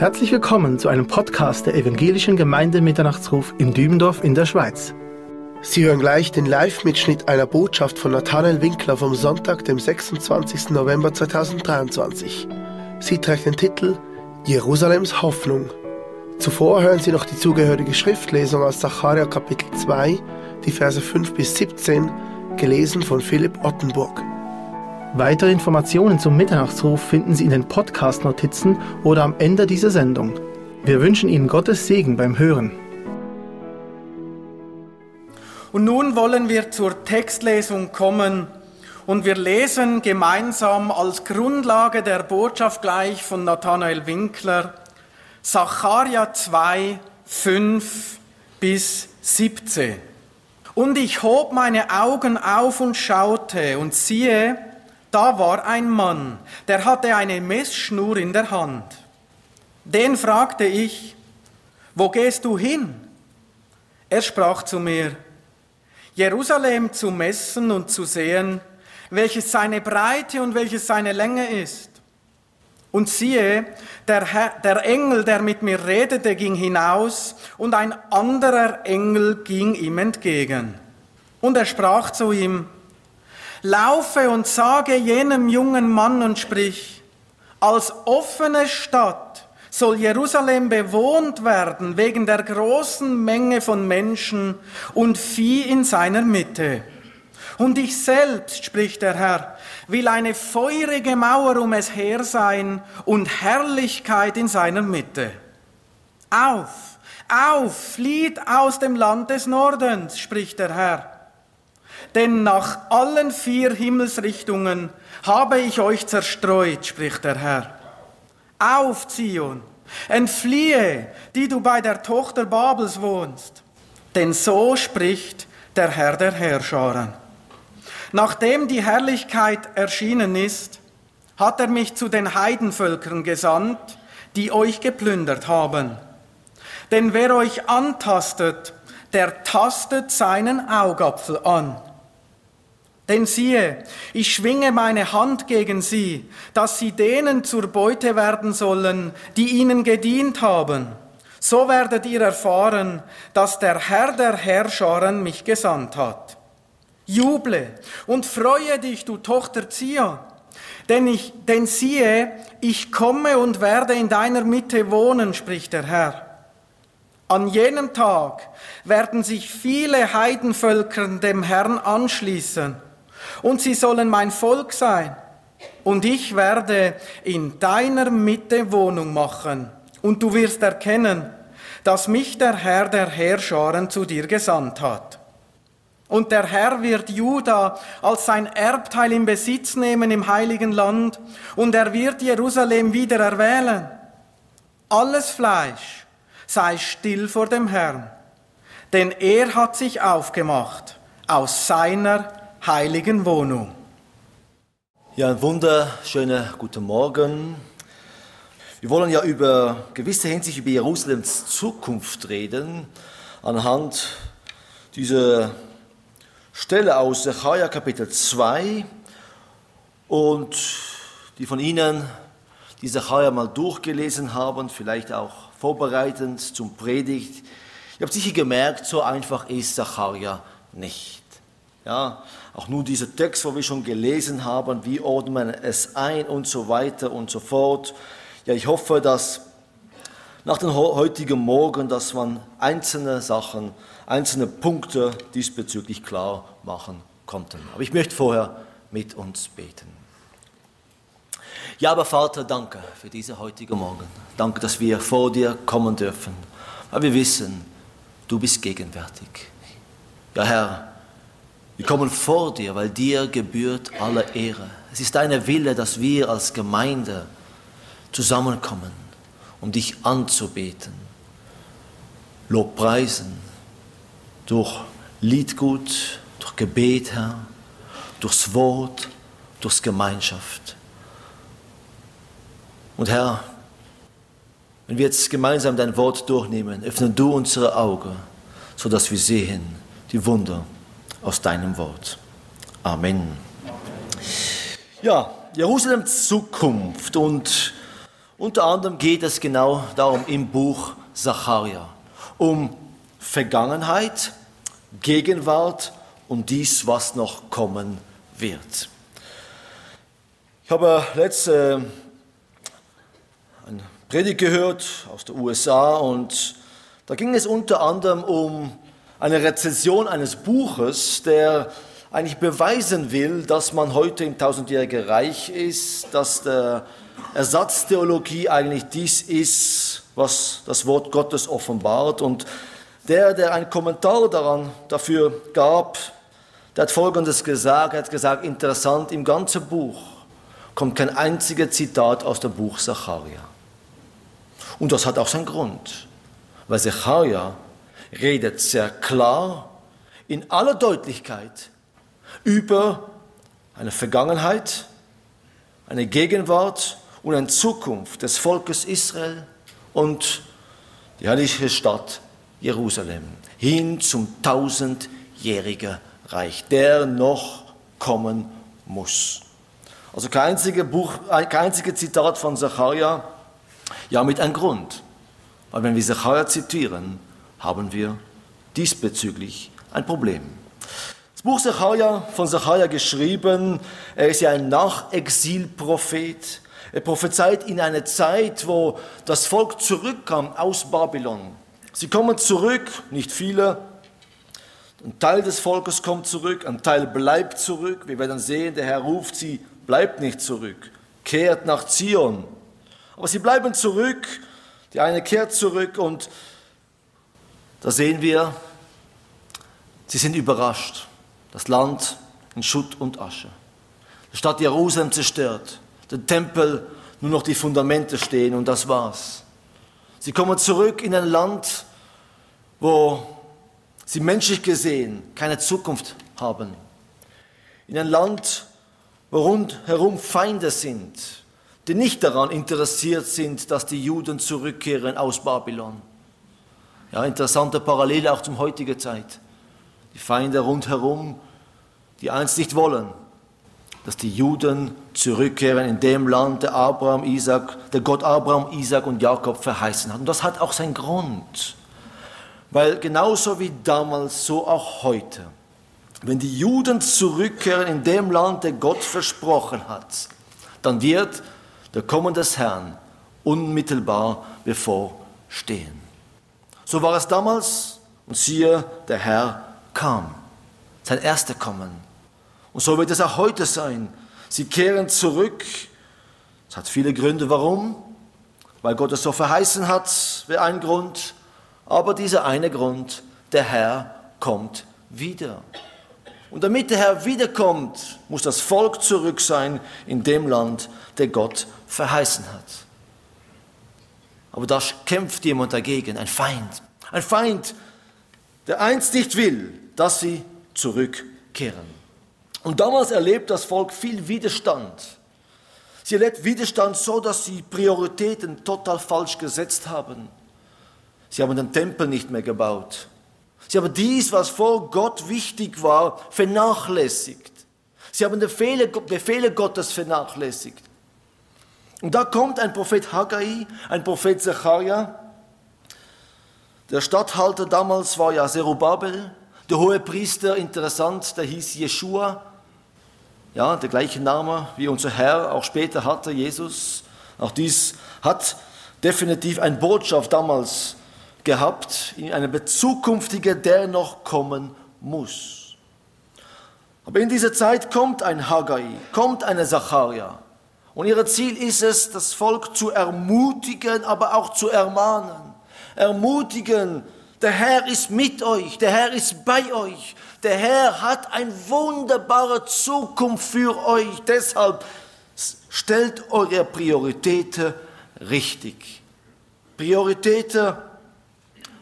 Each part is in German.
Herzlich willkommen zu einem Podcast der Evangelischen Gemeinde Mitternachtsruf in Dübendorf in der Schweiz. Sie hören gleich den Live-Mitschnitt einer Botschaft von Nathanael Winkler vom Sonntag, dem 26. November 2023. Sie trägt den Titel Jerusalems Hoffnung. Zuvor hören Sie noch die zugehörige Schriftlesung aus Zacharia Kapitel 2, die Verse 5 bis 17, gelesen von Philipp Ottenburg. Weitere Informationen zum Mitternachtsruf finden Sie in den Podcast-Notizen oder am Ende dieser Sendung. Wir wünschen Ihnen Gottes Segen beim Hören. Und nun wollen wir zur Textlesung kommen und wir lesen gemeinsam als Grundlage der Botschaft gleich von Nathanael Winkler Sacharja 2, 5 bis 17. Und ich hob meine Augen auf und schaute und siehe, da war ein Mann, der hatte eine Messschnur in der Hand. Den fragte ich, wo gehst du hin? Er sprach zu mir, Jerusalem zu messen und zu sehen, welches seine Breite und welches seine Länge ist. Und siehe, der, Herr, der Engel, der mit mir redete, ging hinaus, und ein anderer Engel ging ihm entgegen. Und er sprach zu ihm, Laufe und sage jenem jungen Mann und sprich, als offene Stadt soll Jerusalem bewohnt werden wegen der großen Menge von Menschen und Vieh in seiner Mitte. Und ich selbst, spricht der Herr, will eine feurige Mauer um es her sein und Herrlichkeit in seiner Mitte. Auf, auf, flieht aus dem Land des Nordens, spricht der Herr denn nach allen vier Himmelsrichtungen habe ich euch zerstreut, spricht der Herr. Auf, Zion, entfliehe, die du bei der Tochter Babels wohnst, denn so spricht der Herr der Herrscharen. Nachdem die Herrlichkeit erschienen ist, hat er mich zu den Heidenvölkern gesandt, die euch geplündert haben. Denn wer euch antastet, der tastet seinen Augapfel an. Denn siehe, ich schwinge meine Hand gegen sie, dass sie denen zur Beute werden sollen, die ihnen gedient haben. So werdet ihr erfahren, dass der Herr der Herrscharen mich gesandt hat. Juble und freue dich, du Tochter Zion, denn, ich, denn siehe, ich komme und werde in deiner Mitte wohnen, spricht der Herr. An jenem Tag werden sich viele Heidenvölker dem Herrn anschließen und sie sollen mein Volk sein. Und ich werde in deiner Mitte Wohnung machen. Und du wirst erkennen, dass mich der Herr der Herrscharen zu dir gesandt hat. Und der Herr wird Juda als sein Erbteil in Besitz nehmen im heiligen Land, und er wird Jerusalem wieder erwählen. Alles Fleisch sei still vor dem Herrn, denn er hat sich aufgemacht aus seiner heiligen Wohnung. Ja, ein wunderschöner guten Morgen. Wir wollen ja über gewisse Hinsicht über Jerusalems Zukunft reden, anhand dieser Stelle aus Zechariah Kapitel 2 und die von Ihnen die Zechariah mal durchgelesen haben, vielleicht auch vorbereitend zum Predigt. Ihr habt sicher gemerkt, so einfach ist Zechariah nicht. Ja, auch nur dieser Text, wo wir schon gelesen haben, wie ordnet man es ein und so weiter und so fort. Ja, ich hoffe, dass nach dem heutigen Morgen, dass man einzelne Sachen, einzelne Punkte diesbezüglich klar machen konnten. Aber ich möchte vorher mit uns beten. Ja, aber Vater, danke für diese heutige Morgen. Danke, dass wir vor dir kommen dürfen, weil wir wissen, du bist gegenwärtig. Ja, Herr, wir kommen vor dir, weil dir gebührt alle Ehre. Es ist deine Wille, dass wir als Gemeinde zusammenkommen, um dich anzubeten, Lobpreisen, durch Liedgut, durch Gebet, Herr, durchs Wort, durchs Gemeinschaft. Und Herr, wenn wir jetzt gemeinsam dein Wort durchnehmen, öffne du unsere Augen, sodass wir sehen die Wunder aus deinem Wort. Amen. Ja, Jerusalems Zukunft und Unter anderem geht es genau darum im Buch Zacharia, um Vergangenheit, Gegenwart und dies, was noch kommen wird. Ich habe letzte eine Predigt gehört aus den USA und da ging es unter anderem um eine Rezension eines Buches, der eigentlich beweisen will, dass man heute im tausendjährigen Reich ist, dass der Ersatztheologie eigentlich dies ist, was das Wort Gottes offenbart. Und der, der einen Kommentar daran dafür gab, der hat Folgendes gesagt, er hat gesagt, interessant, im ganzen Buch kommt kein einziges Zitat aus dem Buch Zacharia. Und das hat auch seinen Grund, weil Zacharia redet sehr klar, in aller Deutlichkeit über eine Vergangenheit, eine Gegenwart und eine Zukunft des Volkes Israel und die heilige Stadt Jerusalem hin zum tausendjährigen Reich, der noch kommen muss. Also kein einziges Buch, kein einziges Zitat von Zacharia, ja mit einem Grund. Weil wenn wir Zacharia zitieren, haben wir diesbezüglich ein Problem. Das Buch Zacharia, von Zacharia geschrieben, er ist ja ein Nachexilprophet. Er prophezeit in eine Zeit, wo das Volk zurückkam aus Babylon. Sie kommen zurück, nicht viele. Ein Teil des Volkes kommt zurück, ein Teil bleibt zurück. Wir werden sehen, der Herr ruft sie, bleibt nicht zurück, kehrt nach Zion. Aber sie bleiben zurück, die eine kehrt zurück und da sehen wir, sie sind überrascht. Das Land in Schutt und Asche. Die Stadt Jerusalem zerstört. Der Tempel, nur noch die Fundamente stehen und das war's. Sie kommen zurück in ein Land, wo sie menschlich gesehen keine Zukunft haben. In ein Land, wo rundherum Feinde sind, die nicht daran interessiert sind, dass die Juden zurückkehren aus Babylon. Ja, interessante Parallele auch zum heutigen Zeit. Die Feinde rundherum, die einst nicht wollen, dass die Juden zurückkehren in dem Land, der Abraham, Isaac, der Gott Abraham, Isaac und Jakob verheißen hat. Und das hat auch seinen Grund. Weil genauso wie damals, so auch heute, wenn die Juden zurückkehren in dem Land, der Gott versprochen hat, dann wird der Kommen des Herrn unmittelbar bevorstehen. So war es damals und siehe, der Herr kam, sein erster Kommen. Und so wird es auch heute sein. Sie kehren zurück. Es hat viele Gründe, warum. Weil Gott es so verheißen hat, wäre ein Grund. Aber dieser eine Grund, der Herr kommt wieder. Und damit der Herr wiederkommt, muss das Volk zurück sein in dem Land, der Gott verheißen hat. Aber da kämpft jemand dagegen, ein Feind. Ein Feind, der einst nicht will, dass sie zurückkehren. Und damals erlebt das Volk viel Widerstand. Sie erlebt Widerstand so, dass sie Prioritäten total falsch gesetzt haben. Sie haben den Tempel nicht mehr gebaut. Sie haben dies, was vor Gott wichtig war, vernachlässigt. Sie haben die Befehle, Gottes vernachlässigt. Und da kommt ein Prophet Haggai, ein Prophet Zechariah. Der Statthalter damals war ja Zerubabel. Der hohe Priester, interessant, der hieß Jeshua. Ja, der gleiche Name wie unser Herr auch später hatte, Jesus. Auch dies hat definitiv eine Botschaft damals gehabt, in eine zukünftige, der noch kommen muss. Aber in dieser Zeit kommt ein Haggai, kommt eine Zacharia. Und ihr Ziel ist es, das Volk zu ermutigen, aber auch zu ermahnen. Ermutigen, der Herr ist mit euch, der Herr ist bei euch, der Herr hat eine wunderbare Zukunft für euch. Deshalb stellt eure Prioritäten richtig. Prioritäten,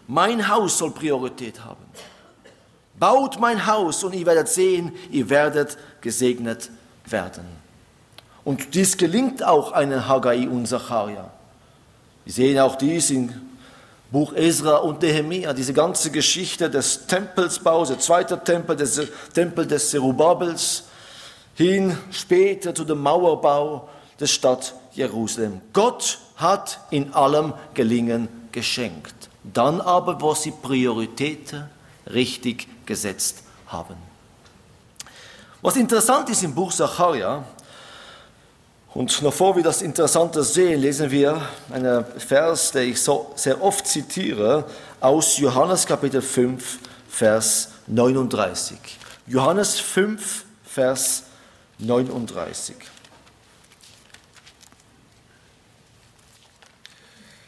mein Haus soll Priorität haben. Baut mein Haus und ihr werdet sehen, ihr werdet gesegnet werden. Und dies gelingt auch einem Haggai und Zacharia. Wir sehen auch dies in Buch Ezra und Nehemia, diese ganze Geschichte des Tempelsbaus, der zweite Tempel, des Tempel des Zerubabels, hin später zu dem Mauerbau der Stadt Jerusalem. Gott hat in allem Gelingen geschenkt. Dann aber, wo sie Prioritäten richtig gesetzt haben. Was interessant ist im Buch Sacharja, und noch vor wir das Interessante sehen, lesen wir einen Vers, den ich so sehr oft zitiere, aus Johannes Kapitel 5, Vers 39. Johannes 5, Vers 39.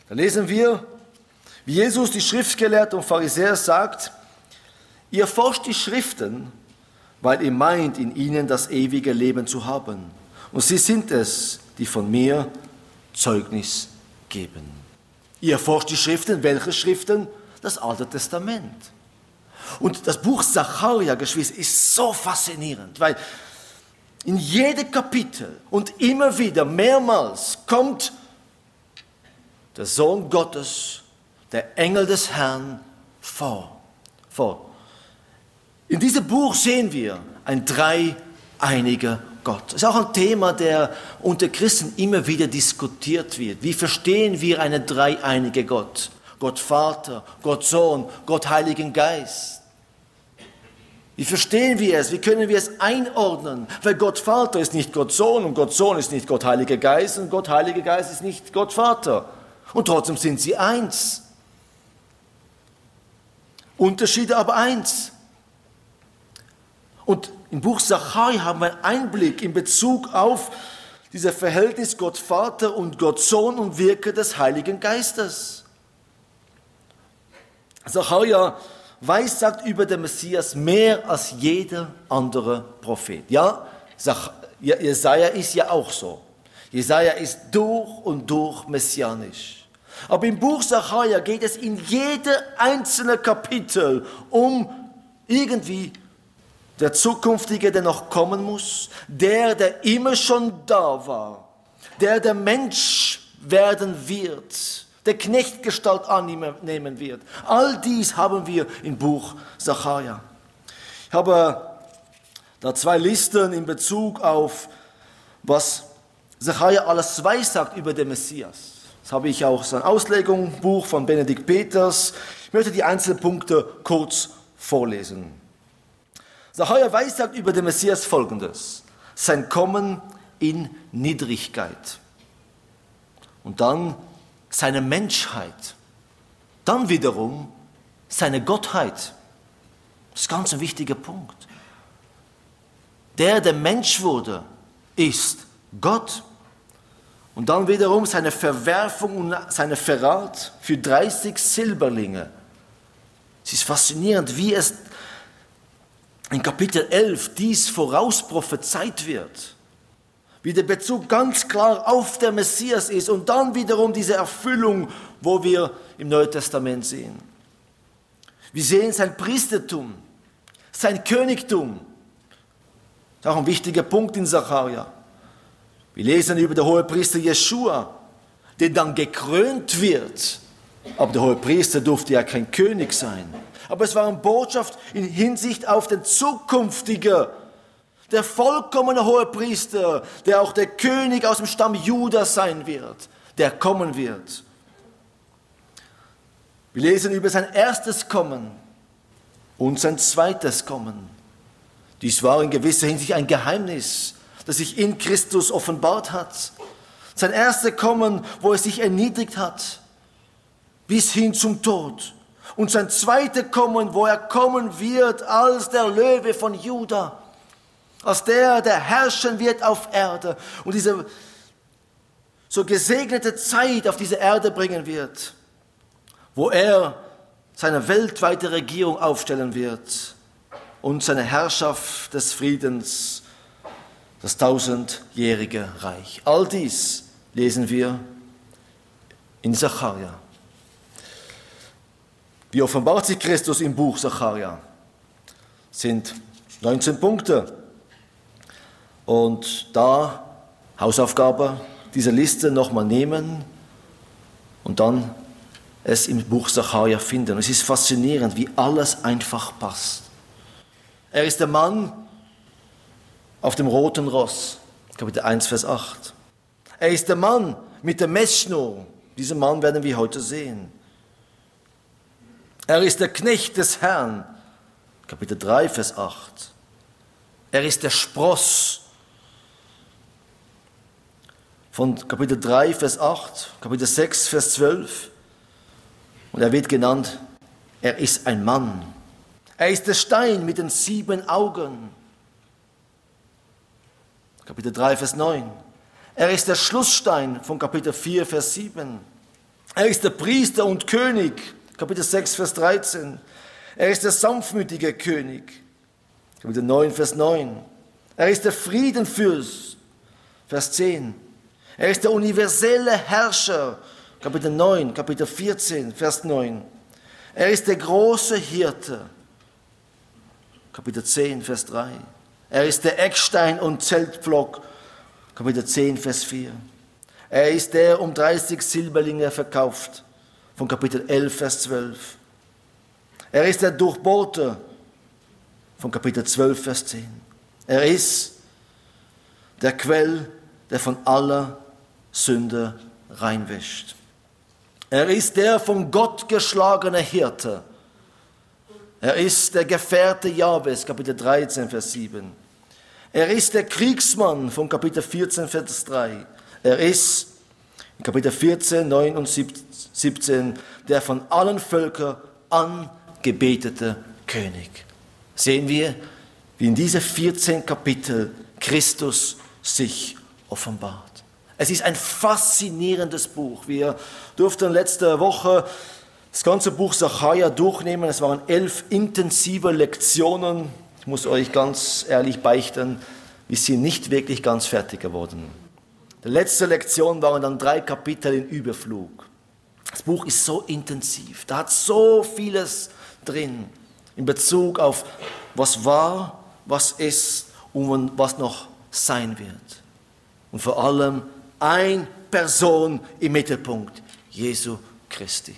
Da lesen wir, wie Jesus die Schriftgelehrten und Pharisäer sagt, ihr forscht die Schriften, weil ihr meint, in ihnen das ewige Leben zu haben. Und sie sind es, die von mir Zeugnis geben. Ihr forscht die Schriften. Welche Schriften? Das Alte Testament. Und das Buch Zacharia, Geschwister, ist so faszinierend, weil in jedem Kapitel und immer wieder, mehrmals, kommt der Sohn Gottes, der Engel des Herrn vor. vor. In diesem Buch sehen wir ein dreieiniger Gott. Das ist auch ein Thema, der unter Christen immer wieder diskutiert wird. Wie verstehen wir einen dreieinigen Gott? Gott Vater, Gott Sohn, Gott Heiligen Geist. Wie verstehen wir es? Wie können wir es einordnen? Weil Gott Vater ist nicht Gott Sohn und Gott Sohn ist nicht Gott Heiliger Geist und Gott Heiliger Geist ist nicht Gott Vater. Und trotzdem sind sie eins. Unterschiede aber eins. Und im Buch Zachai haben wir einen Einblick in Bezug auf dieses Verhältnis Gott Vater und Gott Sohn und Wirke des Heiligen Geistes. Zacharia weiß, sagt über den Messias mehr als jeder andere Prophet. Ja, Jesaja ist ja auch so. Jesaja ist durch und durch messianisch. Aber im Buch Zacharia geht es in jedem einzelnen Kapitel um irgendwie der Zukünftige, der noch kommen muss, der, der immer schon da war, der der Mensch werden wird, der Knechtgestalt annehmen wird. All dies haben wir im Buch Sacharja. Ich habe da zwei Listen in Bezug auf, was Sacharja alles weiß sagt über den Messias. Das habe ich auch sein Auslegungsbuch von Benedikt Peters. Ich möchte die einzelnen Punkte kurz vorlesen. Sacharja weissagt über den Messias folgendes. Sein Kommen in Niedrigkeit. Und dann seine Menschheit. Dann wiederum seine Gottheit. Das ist ganz ein wichtiger Punkt. Der, der Mensch wurde, ist Gott. Und dann wiederum seine Verwerfung und seine Verrat für 30 Silberlinge. Es ist faszinierend, wie es in Kapitel 11 dies vorausprophezeit wird, wie der Bezug ganz klar auf der Messias ist und dann wiederum diese Erfüllung, wo wir im Neuen Testament sehen. Wir sehen sein Priestertum, sein Königtum. Das ist auch ein wichtiger Punkt in Zacharia. Wir lesen über den Hohepriester Jeschua, der dann gekrönt wird. Aber der Hohepriester durfte ja kein König sein aber es war eine Botschaft in Hinsicht auf den zukünftigen, der vollkommene hohe Priester, der auch der König aus dem Stamm Judas sein wird, der kommen wird. Wir lesen über sein erstes Kommen und sein zweites Kommen. Dies war in gewisser Hinsicht ein Geheimnis, das sich in Christus offenbart hat. Sein erstes Kommen, wo er sich erniedrigt hat, bis hin zum Tod und sein zweites Kommen, wo er kommen wird als der Löwe von Juda, als der, der herrschen wird auf Erde und diese so gesegnete Zeit auf diese Erde bringen wird, wo er seine weltweite Regierung aufstellen wird und seine Herrschaft des Friedens, das tausendjährige Reich. All dies lesen wir in Zachariah. Wie offenbart sich Christus im Buch Sacharja? Sind 19 Punkte. Und da Hausaufgabe, diese Liste nochmal nehmen und dann es im Buch Sacharja finden. Es ist faszinierend, wie alles einfach passt. Er ist der Mann auf dem roten Ross, Kapitel 1, Vers 8. Er ist der Mann mit der Messschnur. Diesen Mann werden wir heute sehen. Er ist der Knecht des Herrn. Kapitel 3, Vers 8. Er ist der Spross. Von Kapitel 3, Vers 8, Kapitel 6, Vers 12. Und er wird genannt, er ist ein Mann. Er ist der Stein mit den sieben Augen. Kapitel 3, Vers 9. Er ist der Schlussstein von Kapitel 4, Vers 7. Er ist der Priester und König. Kapitel 6, Vers 13. Er ist der sanftmütige König. Kapitel 9, Vers 9. Er ist der Friedenfürst. Vers 10. Er ist der universelle Herrscher. Kapitel 9, Kapitel 14, Vers 9. Er ist der große Hirte. Kapitel 10, Vers 3. Er ist der Eckstein und Zeltpflock. Kapitel 10, Vers 4. Er ist der um 30 Silberlinge verkauft. Von Kapitel 11, Vers 12. Er ist der Durchbohrte. Von Kapitel 12, Vers 10. Er ist der Quell, der von aller Sünde reinwäscht. Er ist der von Gott geschlagene Hirte. Er ist der Gefährte Jahwes, Kapitel 13, Vers 7. Er ist der Kriegsmann von Kapitel 14, Vers 3. Er ist in Kapitel 14, 9 und 17 der von allen Völkern angebetete König. Sehen wir, wie in diese 14 Kapitel Christus sich offenbart. Es ist ein faszinierendes Buch. Wir durften letzte Woche das ganze Buch Sacharja durchnehmen. Es waren elf intensive Lektionen. Ich muss euch ganz ehrlich beichten, wir sind nicht wirklich ganz fertig geworden. Die letzte Lektion waren dann drei Kapitel in Überflug. Das Buch ist so intensiv, da hat so vieles drin in Bezug auf was war, was ist und was noch sein wird. Und vor allem eine Person im Mittelpunkt, Jesu Christi.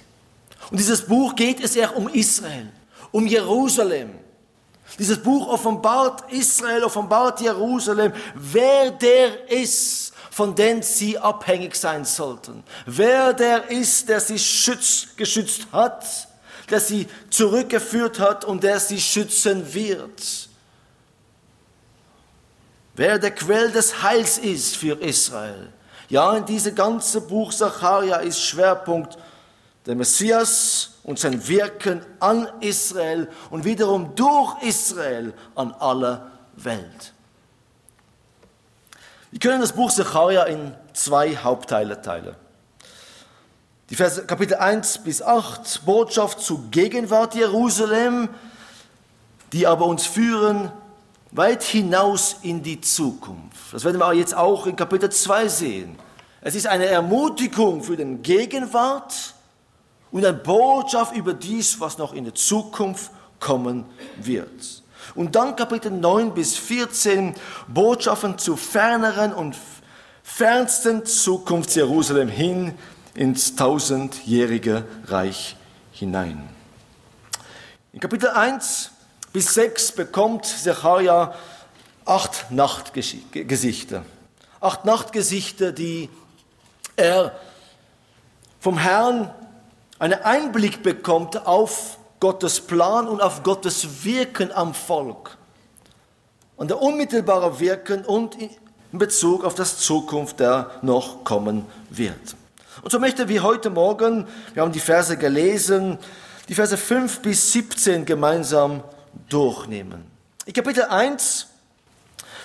Und dieses Buch geht es eher um Israel, um Jerusalem. Dieses Buch offenbart Israel, offenbart Jerusalem, wer der ist, von dem sie abhängig sein sollten. Wer der ist, der sie schützt, geschützt hat, der sie zurückgeführt hat und der sie schützen wird. Wer der Quell des Heils ist für Israel. Ja, in diesem ganzen Buch Sacharja ist Schwerpunkt der Messias und sein Wirken an Israel und wiederum durch Israel an aller Welt. Wir können das Buch Sacharja in zwei Hauptteile teilen. Die Verse, Kapitel 1 bis 8, Botschaft zur Gegenwart Jerusalem, die aber uns führen weit hinaus in die Zukunft. Das werden wir jetzt auch in Kapitel 2 sehen. Es ist eine Ermutigung für den Gegenwart und eine Botschaft über dies, was noch in der Zukunft kommen wird. Und dann Kapitel 9 bis 14 Botschaften zu ferneren und fernsten Zukunft Jerusalem hin ins tausendjährige Reich hinein. In Kapitel 1 bis 6 bekommt Zechariah acht Nachtgesichter. Acht Nachtgesichter, die er vom Herrn einen Einblick bekommt auf Gottes Plan und auf Gottes Wirken am Volk. Und der unmittelbare Wirken und in Bezug auf das Zukunft, der noch kommen wird. Und so möchten wir heute Morgen, wir haben die Verse gelesen, die Verse 5 bis 17 gemeinsam durchnehmen. In Kapitel 1,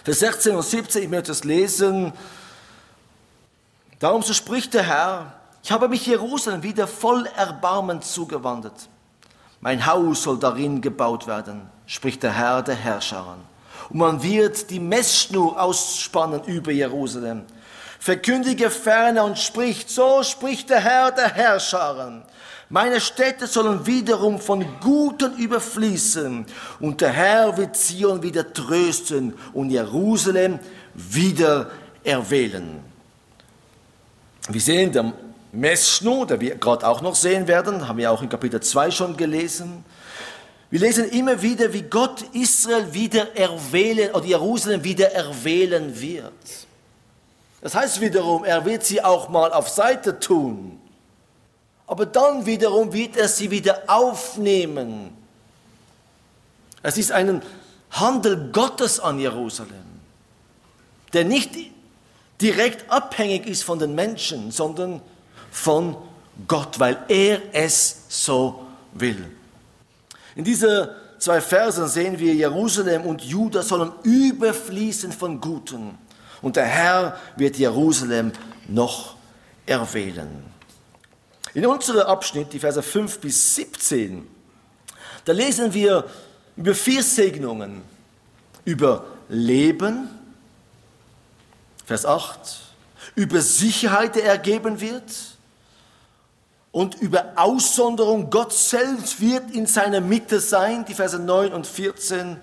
Vers 16 und 17, ich möchte es lesen. Darum so spricht der Herr, ich habe mich Jerusalem wieder voll Erbarmen zugewandt. Mein Haus soll darin gebaut werden, spricht der Herr der Herrscher. Und man wird die Messschnur ausspannen über Jerusalem. Verkündige ferner und spricht, so spricht der Herr der Herrscher. Meine Städte sollen wiederum von Guten überfließen und der Herr wird Zion wieder trösten und Jerusalem wieder erwählen. Wir sehen, der Messschnur, der wir gerade auch noch sehen werden, haben wir auch in Kapitel 2 schon gelesen. Wir lesen immer wieder, wie Gott Israel wieder erwählen oder Jerusalem wieder erwählen wird. Das heißt wiederum, er wird sie auch mal auf Seite tun. Aber dann wiederum wird er sie wieder aufnehmen. Es ist ein Handel Gottes an Jerusalem, der nicht direkt abhängig ist von den Menschen, sondern von Gott, weil er es so will. In diese zwei Versen sehen wir, Jerusalem und Juda sollen überfließen von Guten. Und der Herr wird Jerusalem noch erwählen. In unserem Abschnitt, die Verse 5 bis 17, da lesen wir über vier Segnungen. Über Leben, Vers 8, über Sicherheit, der ergeben wird, und über Aussonderung. Gott selbst wird in seiner Mitte sein, die Verse 9 und 14,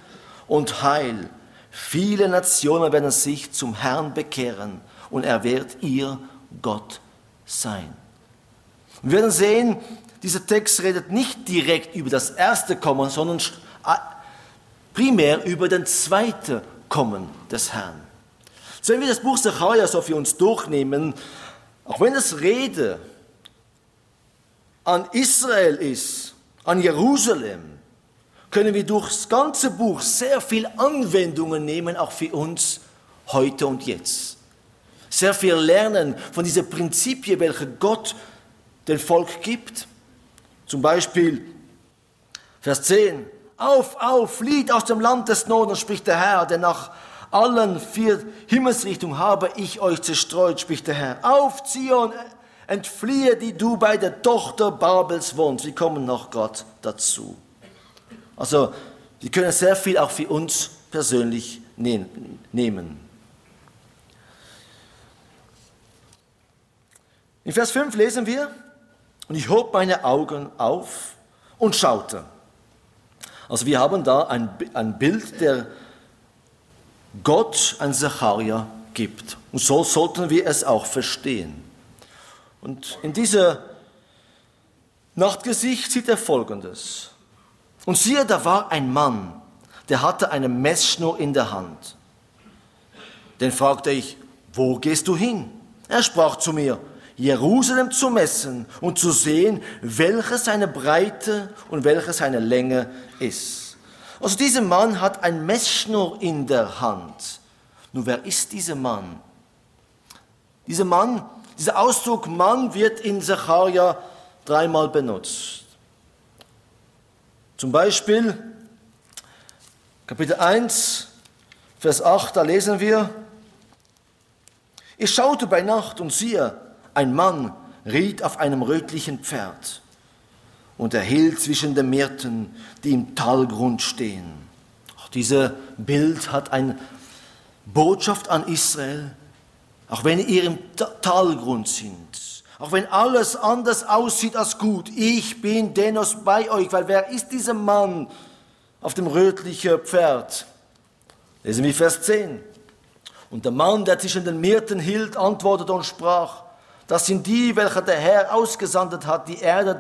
und Heil. Viele Nationen werden sich zum Herrn bekehren und er wird ihr Gott sein. Wir werden sehen, dieser Text redet nicht direkt über das erste Kommen, sondern primär über den zweiten Kommen des Herrn. wenn wir das Buch Zachariah so für uns durchnehmen, auch wenn es Rede an Israel ist, an Jerusalem, können wir durch das ganze Buch sehr viel Anwendungen nehmen, auch für uns heute und jetzt. Sehr viel lernen von diesen Prinzipien, welche Gott dem Volk gibt. Zum Beispiel Vers 10. Auf, auf, flieht aus dem Land des Nordens, spricht der Herr, denn nach allen vier Himmelsrichtungen habe ich euch zerstreut, spricht der Herr. Auf, Zion, Entfliehe, die du bei der Tochter Babels wohnst. Wir kommen noch Gott dazu. Also, wir können sehr viel auch für uns persönlich ne-, nehmen. In Vers 5 lesen wir, und ich hob meine Augen auf und schaute. Also wir haben da ein, ein Bild, der Gott an Zacharia gibt. Und so sollten wir es auch verstehen. Und in dieser Nachtgesicht sieht er Folgendes. Und siehe, da war ein Mann, der hatte eine Messschnur in der Hand. Den fragte ich, wo gehst du hin? Er sprach zu mir, Jerusalem zu messen und zu sehen, welche seine Breite und welche seine Länge ist. Also dieser Mann hat ein Messschnur in der Hand. Nun, wer ist dieser Mann? Dieser Mann dieser Ausdruck Mann wird in Zacharia dreimal benutzt. Zum Beispiel Kapitel 1, Vers 8, da lesen wir, ich schaute bei Nacht und siehe, ein Mann riet auf einem rötlichen Pferd und er hielt zwischen den Myrten, die im Talgrund stehen. Auch dieses Bild hat eine Botschaft an Israel, auch wenn ihr im Talgrund sind, auch wenn alles anders aussieht als gut, ich bin dennoch bei euch, weil wer ist dieser Mann auf dem rötlichen Pferd? Lesen wir Vers 10. Und der Mann, der zwischen den Myrten hielt, antwortete und sprach, das sind die, welche der Herr ausgesandt hat, die Erde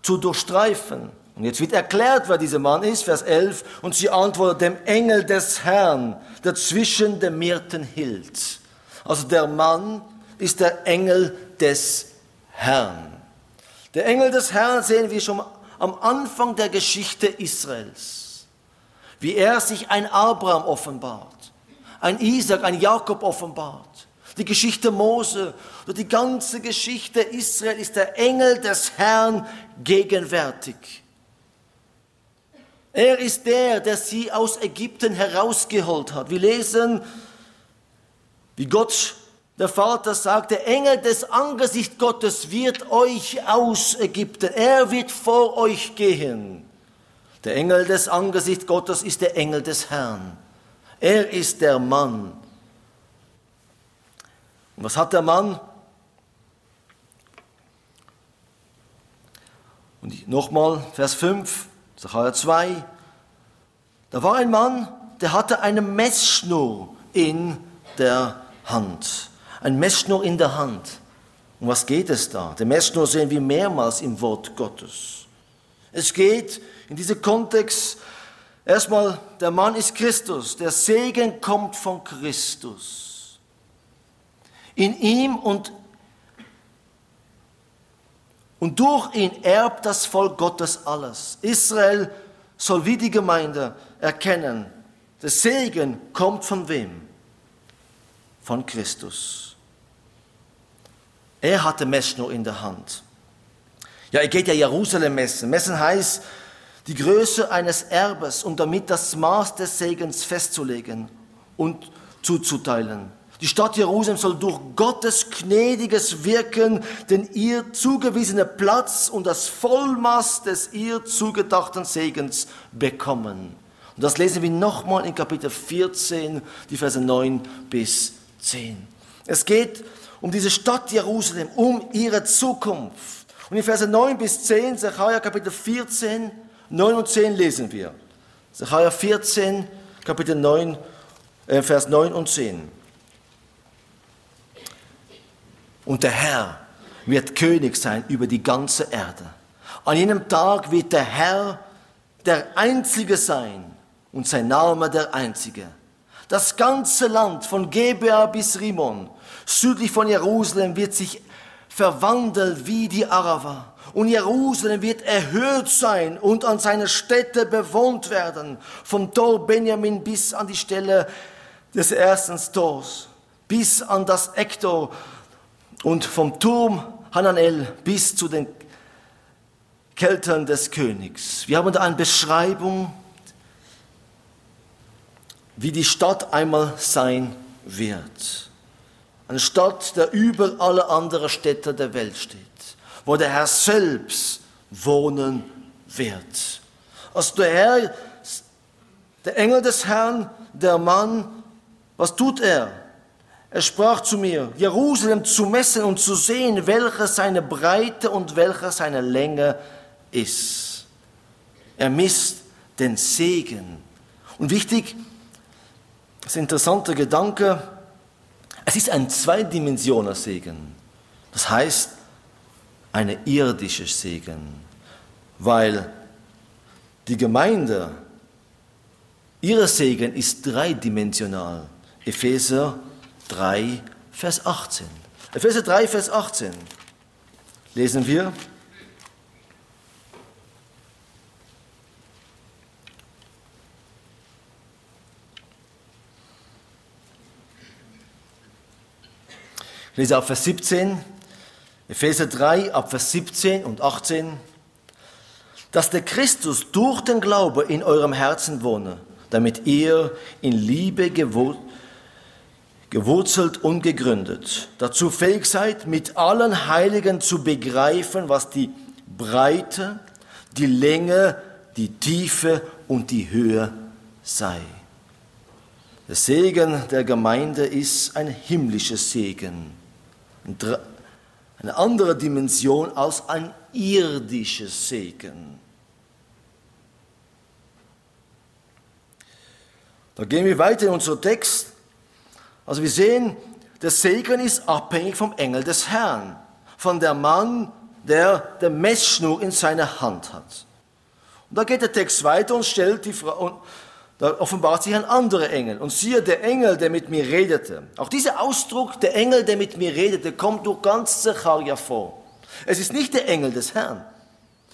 zu durchstreifen. Und jetzt wird erklärt, wer dieser Mann ist, Vers 11, und sie antwortet dem Engel des Herrn, der zwischen den Myrten hielt. Also der Mann ist der Engel des Herrn. Der Engel des Herrn sehen wir schon am Anfang der Geschichte Israels, wie er sich ein Abraham offenbart, ein Isaac, ein Jakob offenbart. Die Geschichte Mose oder die ganze Geschichte Israel ist der Engel des Herrn gegenwärtig. Er ist der, der sie aus Ägypten herausgeholt hat. Wir lesen wie Gott, der Vater sagt, der Engel des Angesichts Gottes wird euch aus Ägypten, er wird vor euch gehen. Der Engel des Angesichts Gottes ist der Engel des Herrn. Er ist der Mann. Und was hat der Mann? Und nochmal Vers 5, Sacharja 2. Da war ein Mann, der hatte eine Messschnur in der Hand. Ein Messschnur in der Hand. Um was geht es da? Der Messschnur sehen wir mehrmals im Wort Gottes. Es geht in diesem Kontext erstmal, der Mann ist Christus. Der Segen kommt von Christus. In ihm und, und durch ihn erbt das Volk Gottes alles. Israel soll wie die Gemeinde erkennen, der Segen kommt von wem? Von Christus. Er hatte Meschno in der Hand. Ja, er geht ja Jerusalem messen. Messen heißt, die Größe eines Erbes und damit das Maß des Segens festzulegen und zuzuteilen. Die Stadt Jerusalem soll durch Gottes gnädiges Wirken den ihr zugewiesenen Platz und das Vollmaß des ihr zugedachten Segens bekommen. Und das lesen wir nochmal in Kapitel 14, die Verse 9 bis 10. Es geht um diese Stadt Jerusalem, um ihre Zukunft. Und in Verse 9 bis 10, Zechariah Kapitel 14, 9 und 10 lesen wir. Zechariah 14, Kapitel 9, äh, Vers 9 und 10. Und der Herr wird König sein über die ganze Erde. An jenem Tag wird der Herr der Einzige sein und sein Name der Einzige. Das ganze Land von Gebea bis Rimon, südlich von Jerusalem, wird sich verwandeln wie die Arava. Und Jerusalem wird erhöht sein und an seine Städte bewohnt werden, vom Tor Benjamin bis an die Stelle des ersten Tors, bis an das Ektor und vom Turm Hananel bis zu den Keltern des Königs. Wir haben da eine Beschreibung, wie die Stadt einmal sein wird. Eine Stadt, der über alle anderen Städte der Welt steht, wo der Herr selbst wohnen wird. Als der Herr, der Engel des Herrn, der Mann, was tut er? Er sprach zu mir, Jerusalem zu messen und zu sehen, welche seine Breite und welche seine Länge ist. Er misst den Segen. Und wichtig, das interessanter Gedanke, es ist ein zweidimensioner Segen. Das heißt, eine irdische Segen, weil die Gemeinde, ihre Segen ist dreidimensional. Epheser 3, Vers 18. Epheser 3, Vers 18 lesen wir. Lese ab Vers 17, Epheser 3, ab Vers 17 und 18, dass der Christus durch den Glaube in eurem Herzen wohne, damit ihr in Liebe gewurzelt und gegründet, dazu fähig seid, mit allen Heiligen zu begreifen, was die Breite, die Länge, die Tiefe und die Höhe sei. Der Segen der Gemeinde ist ein himmlisches Segen, eine andere Dimension als ein irdisches Segen. Da gehen wir weiter in unseren Text also wir sehen, der Segen ist abhängig vom Engel des Herrn, von der Mann, der der Messschnur in seiner Hand hat. Und da geht der Text weiter und stellt die Frage, da offenbart sich ein anderer Engel. Und siehe, der Engel, der mit mir redete. Auch dieser Ausdruck, der Engel, der mit mir redete, kommt durch ganz Zechariah vor. Es ist nicht der Engel des Herrn.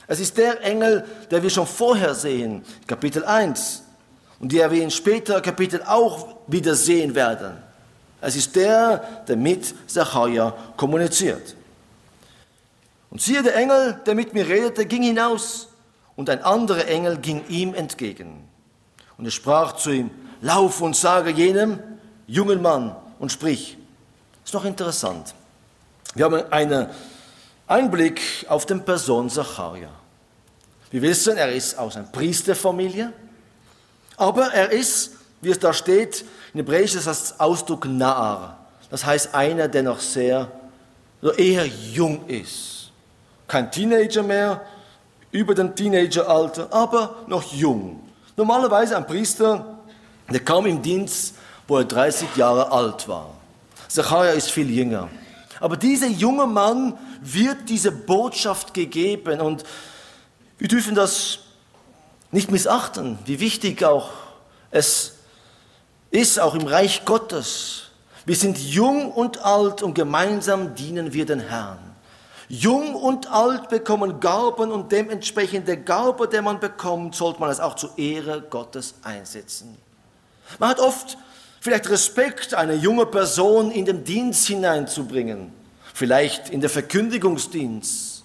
Es ist der Engel, der wir schon vorher sehen, Kapitel 1. Und der wir in später Kapitel auch wieder sehen werden. Es ist der, der mit Zachariah kommuniziert. Und siehe, der Engel, der mit mir redete, ging hinaus und ein anderer Engel ging ihm entgegen. Und er sprach zu ihm, lauf und sage jenem jungen Mann und sprich. Ist noch interessant. Wir haben einen Einblick auf den Person Zacharia. Wir wissen, er ist aus einer Priesterfamilie, aber er ist, wie es da steht, in Hebräisch ist das Ausdruck Naar. Das heißt einer, der noch sehr, also eher jung ist. Kein Teenager mehr, über dem Teenageralter, aber noch jung. Normalerweise ein Priester, der kam im Dienst, wo er 30 Jahre alt war. Zachariah ist viel jünger. Aber dieser junge Mann wird diese Botschaft gegeben und wir dürfen das nicht missachten, wie wichtig auch es ist auch im Reich Gottes, Wir sind jung und alt und gemeinsam dienen wir den Herrn. Jung und alt bekommen Gaben und dementsprechend der Gabe, der man bekommt, sollte man es auch zur Ehre Gottes einsetzen. Man hat oft vielleicht Respekt, eine junge Person in den Dienst hineinzubringen, vielleicht in den Verkündigungsdienst.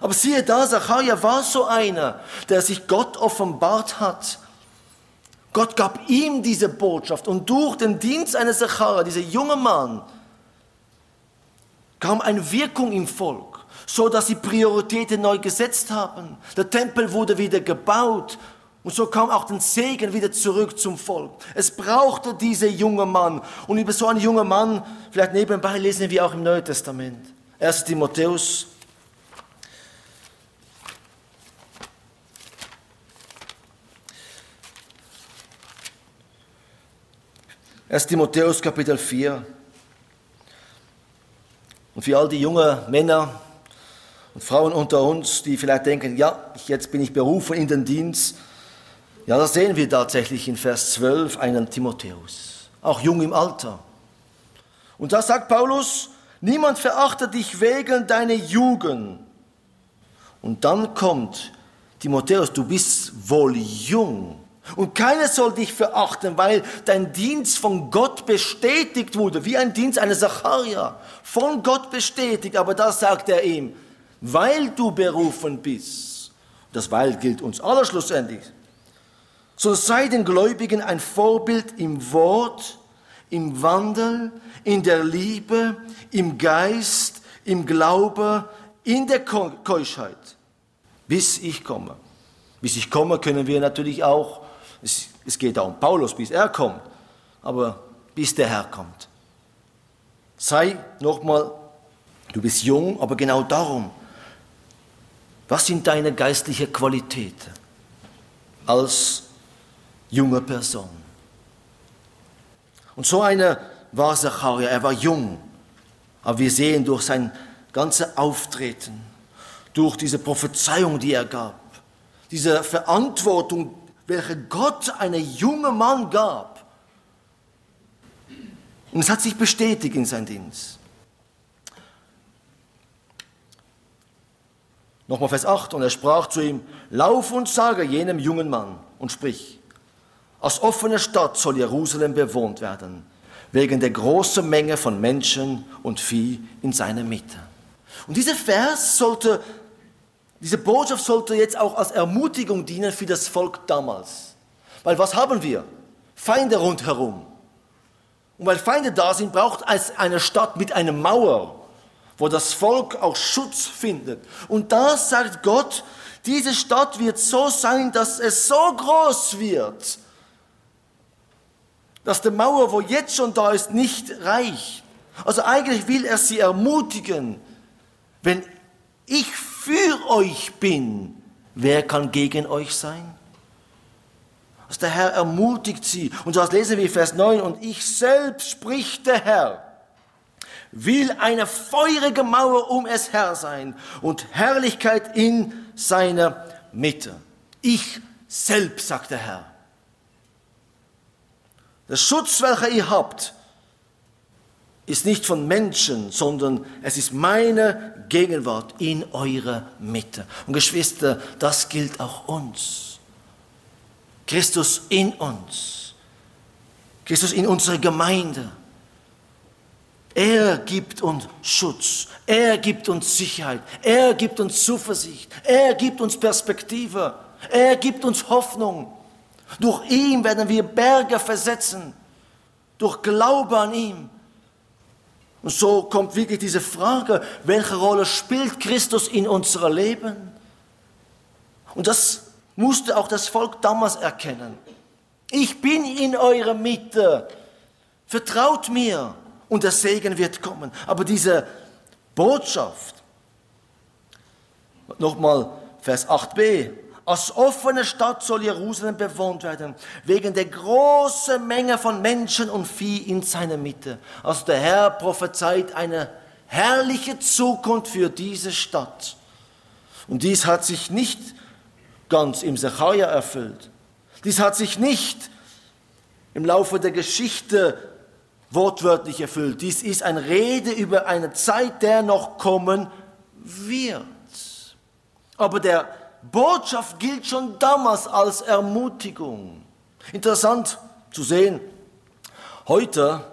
Aber siehe da, Zachariah war so einer, der sich Gott offenbart hat. Gott gab ihm diese Botschaft und durch den Dienst eines Zachariah, dieser junge Mann, kam eine Wirkung im Volk, so dass sie Prioritäten neu gesetzt haben. Der Tempel wurde wieder gebaut und so kam auch den Segen wieder zurück zum Volk. Es brauchte dieser junge Mann. Und über so einen jungen Mann, vielleicht nebenbei lesen wir auch im Neuen Testament. 1. Timotheus. Erst Timotheus Kapitel 4. Und für all die jungen Männer und Frauen unter uns, die vielleicht denken, ja, jetzt bin ich berufen in den Dienst. Ja, das sehen wir tatsächlich in Vers 12 einen Timotheus, auch jung im Alter. Und da sagt Paulus, niemand verachtet dich wegen deiner Jugend. Und dann kommt Timotheus, du bist wohl jung. Und keiner soll dich verachten, weil dein Dienst von Gott bestätigt wurde, wie ein Dienst eines Zacharia, von Gott bestätigt. Aber da sagt er ihm, weil du berufen bist, das Weil gilt uns aller schlussendlich, so sei den Gläubigen ein Vorbild im Wort, im Wandel, in der Liebe, im Geist, im Glaube, in der Keuschheit, bis ich komme. Bis ich komme, können wir natürlich auch es, es geht auch um Paulus, bis er kommt, aber bis der Herr kommt. Sei nochmal, du bist jung, aber genau darum. Was sind deine geistlichen Qualitäten als junge Person? Und so eine war Zacharia, er war jung, aber wir sehen durch sein ganzes Auftreten, durch diese Prophezeiung, die er gab, diese Verantwortung, welche Gott einem jungen Mann gab. Und es hat sich bestätigt in seinem Dienst. Nochmal Vers 8. Und er sprach zu ihm, lauf und sage jenem jungen Mann und sprich, als offene Stadt soll Jerusalem bewohnt werden, wegen der großen Menge von Menschen und Vieh in seiner Mitte. Und dieser Vers sollte diese Botschaft sollte jetzt auch als Ermutigung dienen für das Volk damals. Weil was haben wir? Feinde rundherum. Und weil Feinde da sind, braucht es eine Stadt mit einer Mauer, wo das Volk auch Schutz findet. Und da sagt Gott, diese Stadt wird so sein, dass es so groß wird, dass die Mauer, wo jetzt schon da ist, nicht reicht. Also eigentlich will er sie ermutigen, wenn ich für euch bin, wer kann gegen euch sein? Also der Herr ermutigt sie. Und das lesen wir Vers 9. Und ich selbst, spricht der Herr, will eine feurige Mauer um es her sein und Herrlichkeit in seiner Mitte. Ich selbst, sagt der Herr. Der Schutz, welcher ihr habt, ist nicht von Menschen, sondern es ist meine Gegenwart in eurer Mitte. Und Geschwister, das gilt auch uns. Christus in uns. Christus in unserer Gemeinde. Er gibt uns Schutz. Er gibt uns Sicherheit. Er gibt uns Zuversicht. Er gibt uns Perspektive. Er gibt uns Hoffnung. Durch ihn werden wir Berge versetzen. Durch Glaube an ihm und so kommt wirklich diese Frage, welche Rolle spielt Christus in unserem Leben? Und das musste auch das Volk damals erkennen. Ich bin in eurer Mitte. Vertraut mir und der Segen wird kommen. Aber diese Botschaft, nochmal Vers 8b, als offene Stadt soll Jerusalem bewohnt werden, wegen der großen Menge von Menschen und Vieh in seiner Mitte. Also der Herr prophezeit eine herrliche Zukunft für diese Stadt. Und dies hat sich nicht ganz im Sacharja erfüllt. Dies hat sich nicht im Laufe der Geschichte wortwörtlich erfüllt. Dies ist eine Rede über eine Zeit, der noch kommen wird. Aber der Botschaft gilt schon damals als Ermutigung. Interessant zu sehen, heute,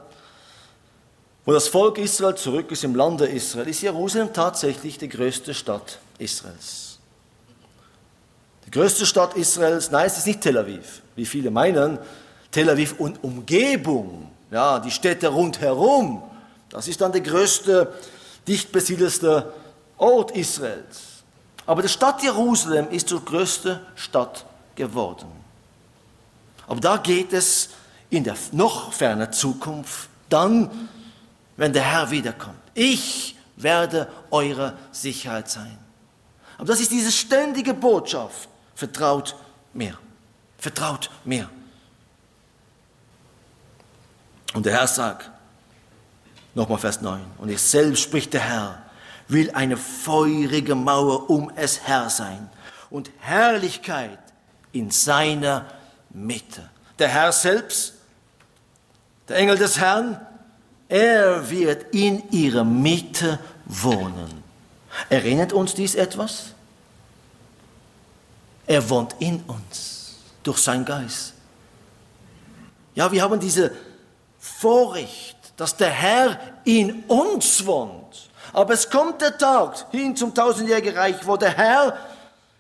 wo das Volk Israel zurück ist im Lande Israel, ist Jerusalem tatsächlich die größte Stadt Israels. Die größte Stadt Israels, nein, es ist nicht Tel Aviv, wie viele meinen. Tel Aviv und Umgebung, ja, die Städte rundherum, das ist dann der größte, dicht besiedelste Ort Israels. Aber die Stadt Jerusalem ist zur größten Stadt geworden. Aber da geht es in der noch fernen Zukunft, dann, wenn der Herr wiederkommt. Ich werde eure Sicherheit sein. Aber das ist diese ständige Botschaft. Vertraut mir. Vertraut mir. Und der Herr sagt, nochmal Vers 9, und ich selbst spricht der Herr, will eine feurige Mauer um es her sein und Herrlichkeit in seiner Mitte. Der Herr selbst, der Engel des Herrn, er wird in ihrer Mitte wohnen. Erinnert uns dies etwas? Er wohnt in uns durch seinen Geist. Ja, wir haben diese Vorrecht, dass der Herr in uns wohnt. Aber es kommt der Tag hin zum tausendjährigen Reich, wo der Herr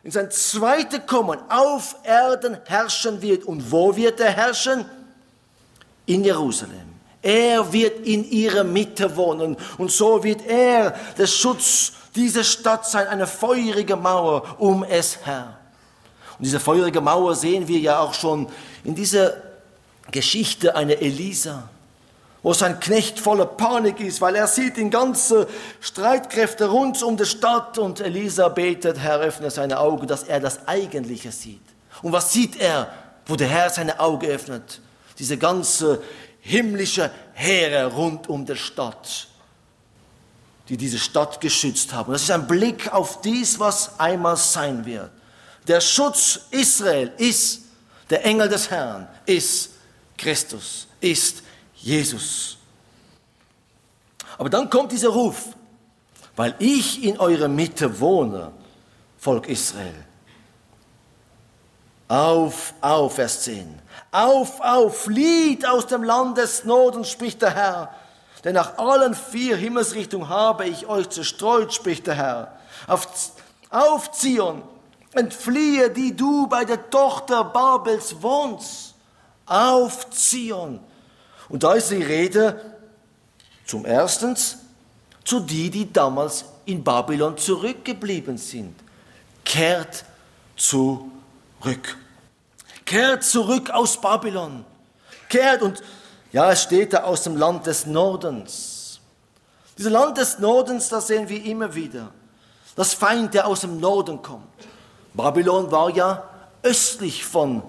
in sein zweites Kommen auf Erden herrschen wird. Und wo wird er herrschen? In Jerusalem. Er wird in ihrer Mitte wohnen und so wird er der Schutz dieser Stadt sein, eine feurige Mauer um es her. Und diese feurige Mauer sehen wir ja auch schon in dieser Geschichte einer Elisa wo sein Knecht voller Panik ist, weil er sieht die ganze Streitkräfte rund um die Stadt und Elisa betet, Herr, öffne seine Augen, dass er das Eigentliche sieht. Und was sieht er, wo der Herr seine Augen öffnet? Diese ganze himmlische Heere rund um die Stadt, die diese Stadt geschützt haben. Das ist ein Blick auf dies, was einmal sein wird. Der Schutz Israel ist, der Engel des Herrn ist Christus, ist Jesus. Aber dann kommt dieser Ruf, weil ich in eurer Mitte wohne, Volk Israel. Auf, auf, Vers 10. Auf, auf, flieht aus dem Land des Nordens, spricht der Herr. Denn nach allen vier Himmelsrichtungen habe ich euch zerstreut, spricht der Herr. Auf, auf Zion, entfliehe, die du bei der Tochter Babels wohnst. Auf Zion, und da ist die Rede zum ersten zu die, die damals in Babylon zurückgeblieben sind. Kehrt zurück. Kehrt zurück aus Babylon. Kehrt und ja, es steht da aus dem Land des Nordens. Dieses Land des Nordens, das sehen wir immer wieder. Das Feind, der aus dem Norden kommt. Babylon war ja östlich von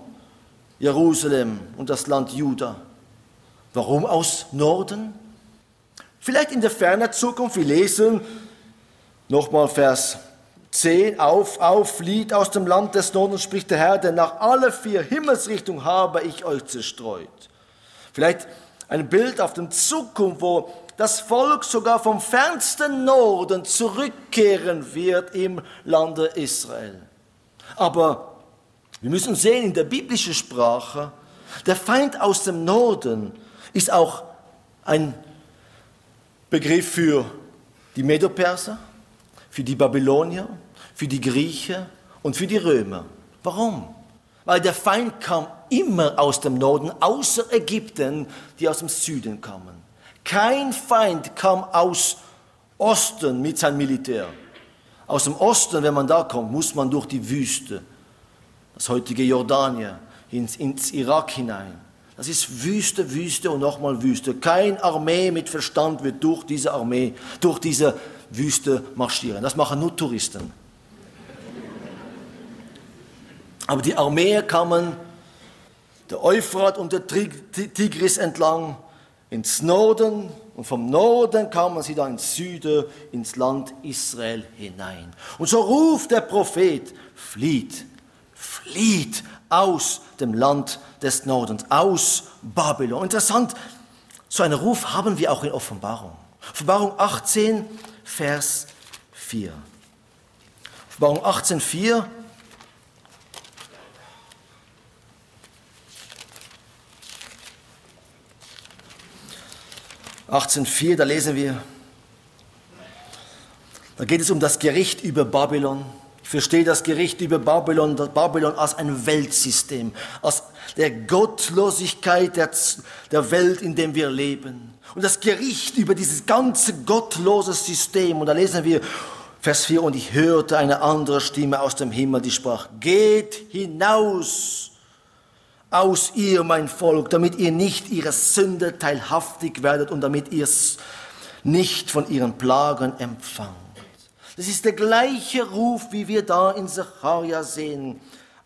Jerusalem und das Land Juda. Warum aus Norden? Vielleicht in der fernen Zukunft. Wir lesen nochmal Vers 10. Auf, auf, Lied aus dem Land des Nordens spricht der Herr, denn nach alle vier Himmelsrichtungen habe ich euch zerstreut. Vielleicht ein Bild auf der Zukunft, wo das Volk sogar vom fernsten Norden zurückkehren wird im Lande Israel. Aber wir müssen sehen, in der biblischen Sprache, der Feind aus dem Norden ist auch ein Begriff für die Medoperser, für die Babylonier, für die Griechen und für die Römer. Warum? Weil der Feind kam immer aus dem Norden, außer Ägypten, die aus dem Süden kamen. Kein Feind kam aus Osten mit seinem Militär. Aus dem Osten, wenn man da kommt, muss man durch die Wüste, das heutige Jordanien, ins, ins Irak hinein. Das ist Wüste, Wüste und nochmal Wüste. Kein Armee mit Verstand wird durch diese Armee, durch diese Wüste marschieren. Das machen nur Touristen. Aber die Armee kamen der Euphrat und der Tigris entlang ins Norden und vom Norden kamen sie dann ins Süden, ins Land Israel hinein. Und so ruft der Prophet, flieht, flieht aus dem Land des Nordens, aus Babylon. Interessant, So einen Ruf haben wir auch in Offenbarung. Offenbarung 18, Vers 4. Offenbarung 18, 4. (18,4), da lesen wir, da geht es um das Gericht über Babylon. Ich verstehe das Gericht über Babylon, Babylon als ein Weltsystem, als der Gottlosigkeit der, der Welt, in dem wir leben. Und das Gericht über dieses ganze gottlose System. Und da lesen wir Vers 4, und ich hörte eine andere Stimme aus dem Himmel, die sprach, geht hinaus aus ihr, mein Volk, damit ihr nicht ihrer Sünde teilhaftig werdet und damit ihr nicht von ihren Plagen empfangt. Das ist der gleiche Ruf, wie wir da in Zacharia sehen.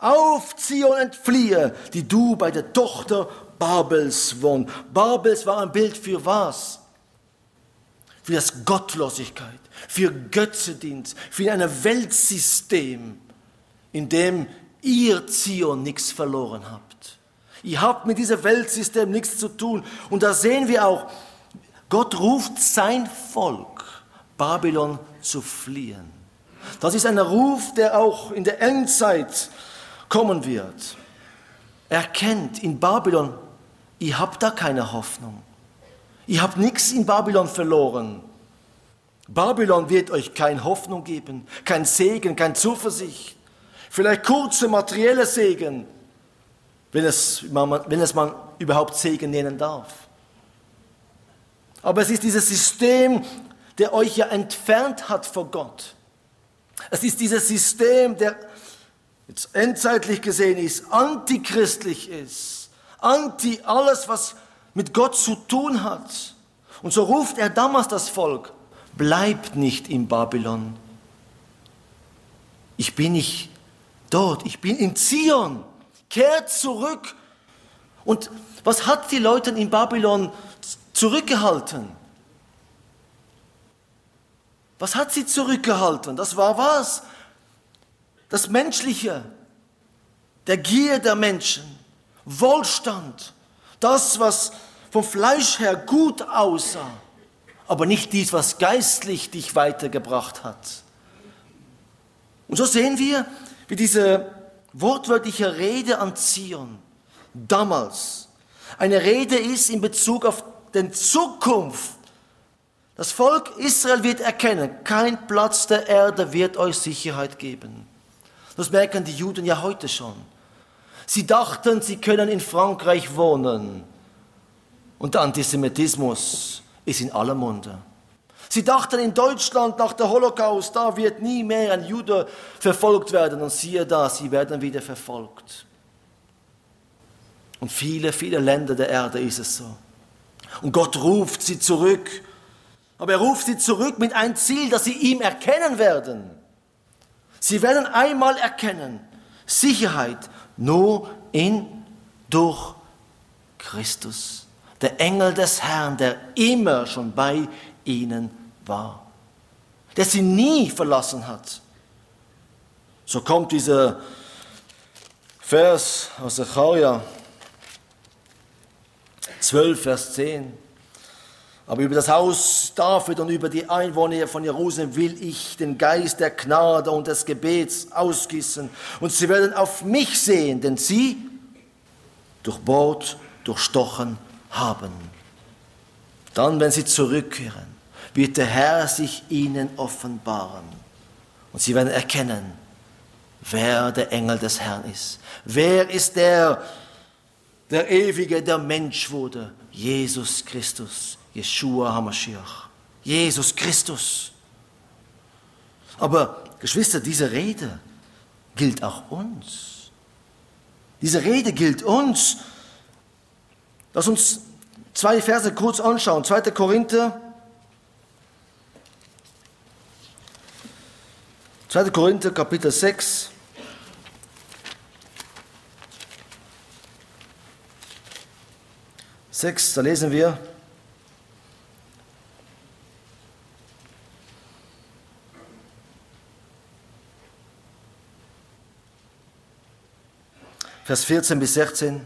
Aufziehe und entfliehe, die du bei der Tochter Babels wohnst. Babels war ein Bild für was? Für das Gottlosigkeit, für Götzedienst, für ein Weltsystem, in dem ihr Zion nichts verloren habt. Ihr habt mit diesem Weltsystem nichts zu tun. Und da sehen wir auch, Gott ruft sein Volk, Babylon zu fliehen. Das ist ein Ruf, der auch in der Endzeit kommen wird. Erkennt in Babylon, ihr habt da keine Hoffnung. Ihr habt nichts in Babylon verloren. Babylon wird euch keine Hoffnung geben, kein Segen, kein Zuversicht. Vielleicht kurze materielle Segen, wenn es, wenn es man überhaupt Segen nennen darf. Aber es ist dieses System, der euch ja entfernt hat vor Gott. Es ist dieses System, der jetzt endzeitlich gesehen ist, antichristlich ist, anti alles, was mit Gott zu tun hat. Und so ruft er damals das Volk, bleibt nicht in Babylon. Ich bin nicht dort, ich bin in Zion. Kehrt zurück. Und was hat die Leute in Babylon zurückgehalten? Was hat sie zurückgehalten? Das war was? Das Menschliche, der Gier der Menschen, Wohlstand, das, was vom Fleisch her gut aussah, aber nicht dies, was geistlich dich weitergebracht hat. Und so sehen wir, wie diese wortwörtliche Rede an Zion damals eine Rede ist in Bezug auf den Zukunft das Volk Israel wird erkennen, kein Platz der Erde wird euch Sicherheit geben. Das merken die Juden ja heute schon. Sie dachten, sie können in Frankreich wohnen. Und der Antisemitismus ist in aller Munde. Sie dachten in Deutschland nach der Holocaust, da wird nie mehr ein Jude verfolgt werden. Und siehe da, sie werden wieder verfolgt. Und viele, viele Länder der Erde ist es so. Und Gott ruft sie zurück aber er ruft sie zurück mit einem Ziel, dass sie ihm erkennen werden. Sie werden einmal erkennen, Sicherheit nur in, durch Christus, der Engel des Herrn, der immer schon bei ihnen war, der sie nie verlassen hat. So kommt dieser Vers aus Zachariah 12, Vers 10. Aber über das Haus David und über die Einwohner von Jerusalem will ich den Geist der Gnade und des Gebets ausgießen. Und sie werden auf mich sehen, denn sie durchbohrt, durchstochen haben. Dann, wenn sie zurückkehren, wird der Herr sich ihnen offenbaren. Und sie werden erkennen, wer der Engel des Herrn ist. Wer ist der, der Ewige, der Mensch wurde? Jesus Christus. Yeshua HaMashiach, Jesus Christus. Aber Geschwister, diese Rede gilt auch uns. Diese Rede gilt uns. Lass uns zwei Verse kurz anschauen. 2. Korinther. 2. Korinther Kapitel 6. Sechs, da lesen wir. Vers 14 bis 16.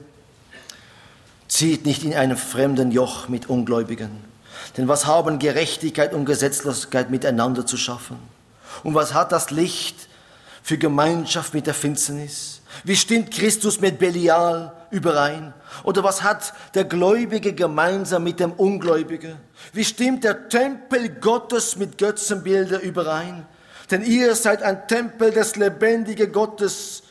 zieht nicht in einem fremden Joch mit Ungläubigen. Denn was haben Gerechtigkeit und Gesetzlosigkeit miteinander zu schaffen? Und was hat das Licht für Gemeinschaft mit der Finsternis? Wie stimmt Christus mit Belial überein? Oder was hat der Gläubige gemeinsam mit dem Ungläubigen? Wie stimmt der Tempel Gottes mit Götzenbilder überein? Denn ihr seid ein Tempel des lebendigen Gottes.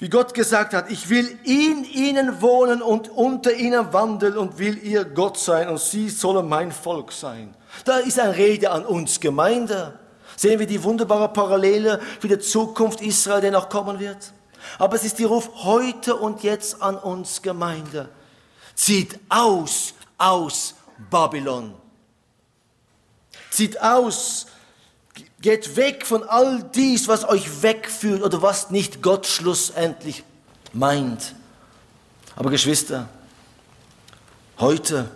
Wie Gott gesagt hat, ich will in ihnen wohnen und unter ihnen wandeln und will ihr Gott sein und sie sollen mein Volk sein. Da ist eine Rede an uns Gemeinde. Sehen wir die wunderbare Parallele für die Zukunft Israel, der noch kommen wird? Aber es ist die Ruf heute und jetzt an uns Gemeinde. Zieht aus, aus Babylon. Zieht aus, geht weg von all dies, was euch wegführt oder was nicht Gott schlussendlich meint. Aber Geschwister, heute,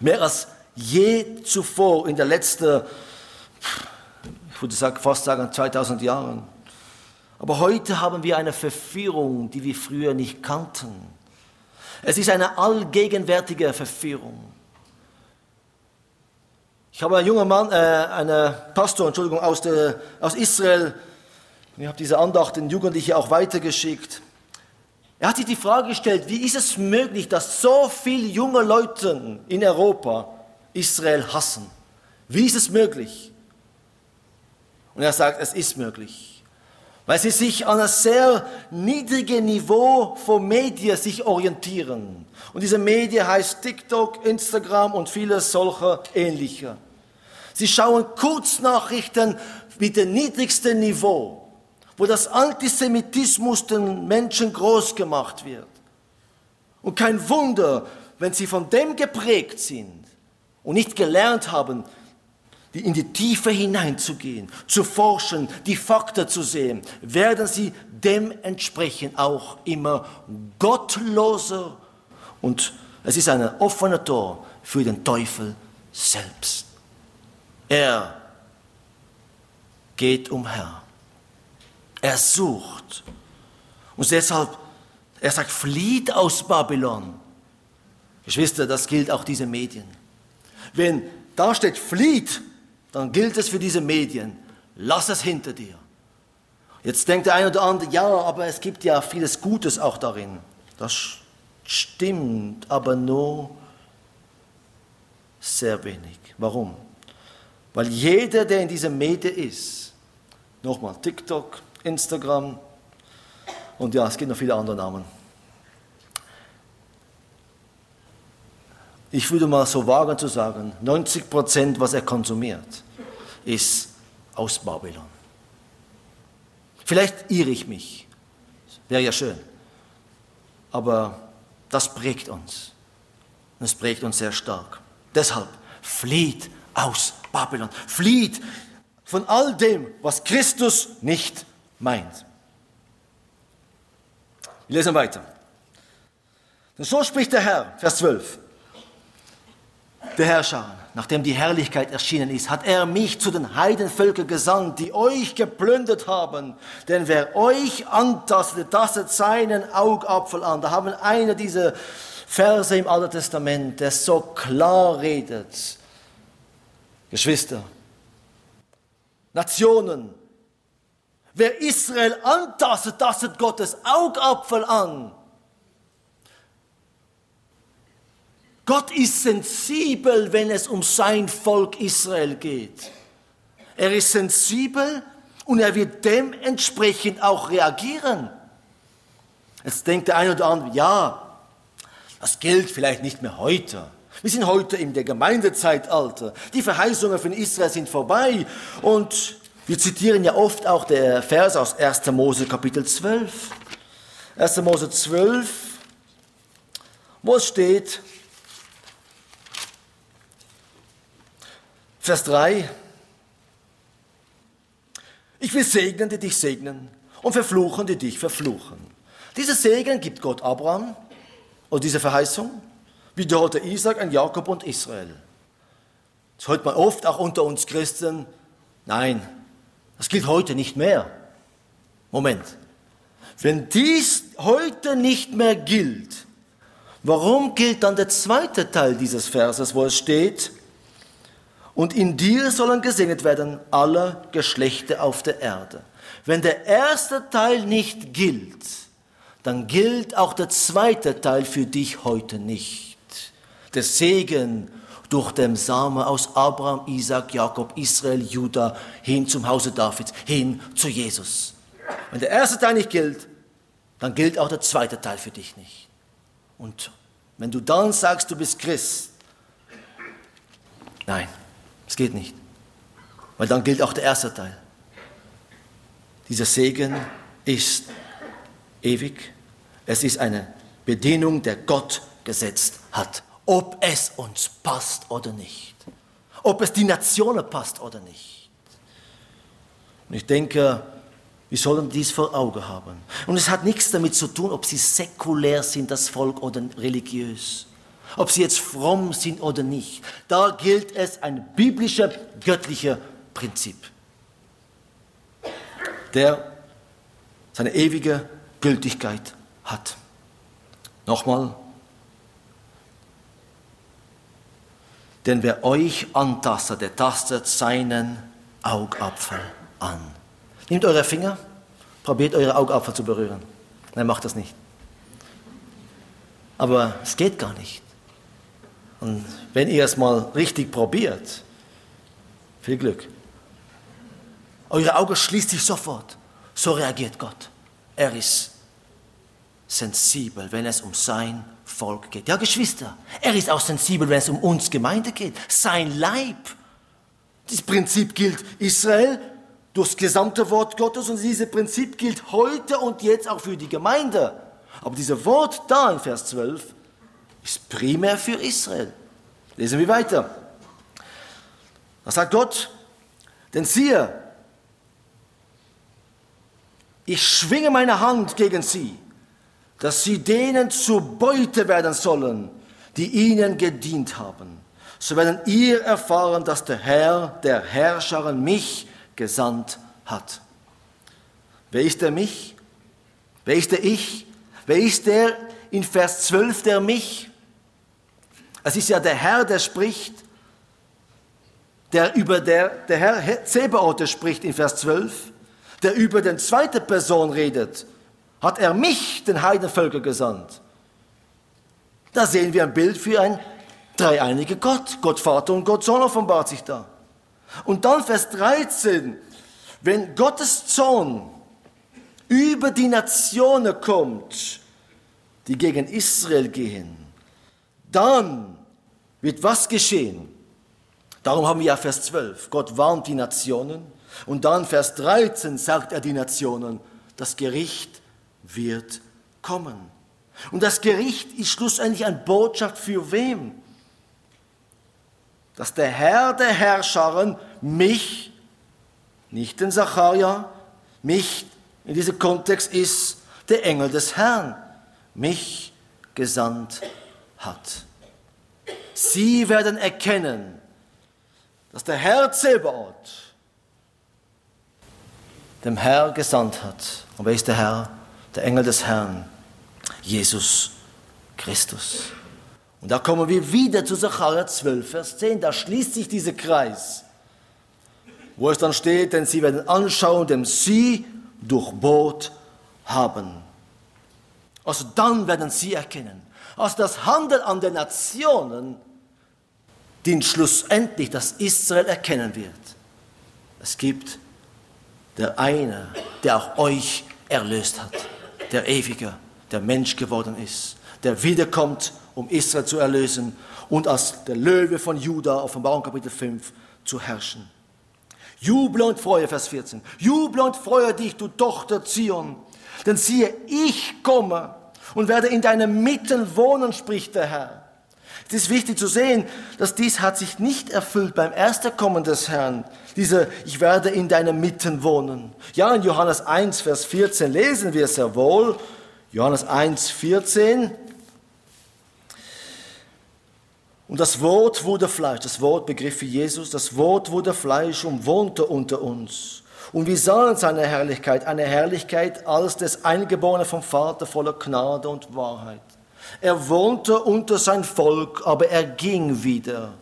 mehr als je zuvor in der letzten, ich würde sagen, fast sagen 2000 Jahren, aber heute haben wir eine Verführung, die wir früher nicht kannten. Es ist eine allgegenwärtige Verführung. Ich habe einen jungen Mann, äh, einen Pastor, Entschuldigung, aus, der, aus Israel, ich habe diese Andacht den Jugendlichen auch weitergeschickt. Er hat sich die Frage gestellt, wie ist es möglich, dass so viele junge Leute in Europa Israel hassen? Wie ist es möglich? Und er sagt, es ist möglich weil sie sich an einem sehr niedrigen Niveau von Medien sich orientieren. Und diese Medien heißt TikTok, Instagram und vieles solcher ähnlicher. Sie schauen Kurznachrichten mit dem niedrigsten Niveau, wo das Antisemitismus den Menschen groß gemacht wird. Und kein Wunder, wenn sie von dem geprägt sind und nicht gelernt haben, in die Tiefe hineinzugehen, zu forschen, die Fakten zu sehen, werden sie dementsprechend auch immer gottloser und es ist ein offener Tor für den Teufel selbst. Er geht umher. Er sucht. Und deshalb, er sagt, flieht aus Babylon. Geschwister, das gilt auch diese Medien. Wenn da steht, flieht, dann gilt es für diese Medien, lass es hinter dir. Jetzt denkt der eine oder andere, ja, aber es gibt ja vieles Gutes auch darin. Das stimmt, aber nur sehr wenig. Warum? Weil jeder, der in dieser Medien ist, nochmal TikTok, Instagram und ja, es gibt noch viele andere Namen. Ich würde mal so wagen zu sagen, 90 Prozent, was er konsumiert, ist aus Babylon. Vielleicht irre ich mich, wäre ja schön, aber das prägt uns. Das prägt uns sehr stark. Deshalb flieht aus Babylon, flieht von all dem, was Christus nicht meint. Wir lesen weiter. Und so spricht der Herr, Vers 12 der Herrscher, nachdem die Herrlichkeit erschienen ist, hat er mich zu den Heidenvölkern gesandt, die euch geplündert haben. Denn wer euch antastet, tastet seinen Augapfel an. Da haben wir eine dieser Verse im Alten Testament, der so klar redet. Geschwister, Nationen, wer Israel antastet, tastet Gottes Augapfel an. Gott ist sensibel, wenn es um sein Volk Israel geht. Er ist sensibel und er wird dementsprechend auch reagieren. Jetzt denkt der eine oder andere, ja, das gilt vielleicht nicht mehr heute. Wir sind heute in der Gemeindezeitalter. Die Verheißungen von Israel sind vorbei. Und wir zitieren ja oft auch der Vers aus 1. Mose Kapitel 12. 1. Mose 12, wo es steht, Vers 3. Ich will segnen, die dich segnen und verfluchen, die dich verfluchen. Dieser Segen gibt Gott Abraham und diese Verheißung wiederholte Isaac an Jakob und Israel. Das hört man oft auch unter uns Christen. Nein, das gilt heute nicht mehr. Moment. Wenn dies heute nicht mehr gilt, Warum gilt dann der zweite Teil dieses Verses, wo es steht, und in dir sollen gesegnet werden alle Geschlechter auf der Erde. Wenn der erste Teil nicht gilt, dann gilt auch der zweite Teil für dich heute nicht. Der Segen durch den Samen aus Abraham, Isaac, Jakob, Israel, Juda hin zum Hause Davids, hin zu Jesus. Wenn der erste Teil nicht gilt, dann gilt auch der zweite Teil für dich nicht. Und wenn du dann sagst, du bist Christ, nein, es geht nicht. Weil dann gilt auch der erste Teil. Dieser Segen ist ewig. Es ist eine Bedienung, der Gott gesetzt hat. Ob es uns passt oder nicht. Ob es die Nationen passt oder nicht. Und ich denke, wir sollen dies vor Augen haben. Und es hat nichts damit zu tun, ob sie säkulär sind, das Volk, oder religiös. Ob sie jetzt fromm sind oder nicht. Da gilt es ein biblischer, göttlicher Prinzip, der seine ewige Gültigkeit hat. Nochmal. Denn wer euch antastet, der tastet seinen Augapfel an. Nehmt eure Finger, probiert eure Augapfel zu berühren. Nein, macht das nicht. Aber es geht gar nicht. Und wenn ihr es mal richtig probiert, viel Glück. Eure Augen schließt sich sofort. So reagiert Gott. Er ist sensibel, wenn es um sein Volk geht. Ja, Geschwister, er ist auch sensibel, wenn es um uns Gemeinde geht. Sein Leib. Das Prinzip gilt Israel, durchs gesamte Wort Gottes und dieses Prinzip gilt heute und jetzt auch für die Gemeinde. Aber dieses Wort da in Vers 12 ist primär für Israel. Lesen wir weiter. Da sagt Gott, denn siehe, ich schwinge meine Hand gegen sie, dass sie denen zur Beute werden sollen, die ihnen gedient haben. So werden ihr erfahren, dass der Herr, der Herrscher, mich gesandt hat. Wer ist der mich? Wer ist der Ich? Wer ist der in Vers 12 der mich? Es ist ja der Herr, der spricht, der über der, der Herr Zebaoth spricht in Vers 12, der über den zweite Person redet. Hat er mich, den Heidenvölker, gesandt? Da sehen wir ein Bild für ein dreieinige Gott. Gott Vater und Gott Sohn offenbart sich da. Und dann Vers 13, wenn Gottes Zorn über die Nationen kommt, die gegen Israel gehen, dann wird was geschehen? Darum haben wir ja Vers 12. Gott warnt die Nationen. Und dann Vers 13 sagt er die Nationen, das Gericht wird kommen. Und das Gericht ist schlussendlich eine Botschaft für wem? dass der Herr der Herrscharen mich, nicht den Zacharia, mich, in diesem Kontext ist der Engel des Herrn, mich gesandt hat. Sie werden erkennen, dass der Herr Zebaoth dem Herr gesandt hat. Und wer ist der Herr? Der Engel des Herrn, Jesus Christus. Und da kommen wir wieder zu Sacharja 12, Vers 10. Da schließt sich dieser Kreis, wo es dann steht, denn sie werden anschauen, dem sie durchbohrt haben. Also dann werden sie erkennen, also das Handeln an den Nationen dient schlussendlich, dass Israel erkennen wird. Es gibt der eine, der auch euch erlöst hat, der Ewige, der Mensch geworden ist, der wiederkommt um Israel zu erlösen und als der Löwe von Juda, Offenbarung Kapitel 5, zu herrschen. Juble und freue, Vers 14. Juble und freue dich, du Tochter Zion. Denn siehe, ich komme und werde in deinem Mitten wohnen, spricht der Herr. Es ist wichtig zu sehen, dass dies hat sich nicht erfüllt beim ersten Kommen des Herrn. Diese, ich werde in deinem Mitten wohnen. Ja, in Johannes 1, Vers 14 lesen wir sehr wohl. Johannes 1, 14. Und das Wort wurde Fleisch, das Wort begriff wie Jesus, das Wort wurde Fleisch und wohnte unter uns. Und wir sahen seine Herrlichkeit, eine Herrlichkeit als des Eingeborenen vom Vater voller Gnade und Wahrheit. Er wohnte unter sein Volk, aber er ging wieder.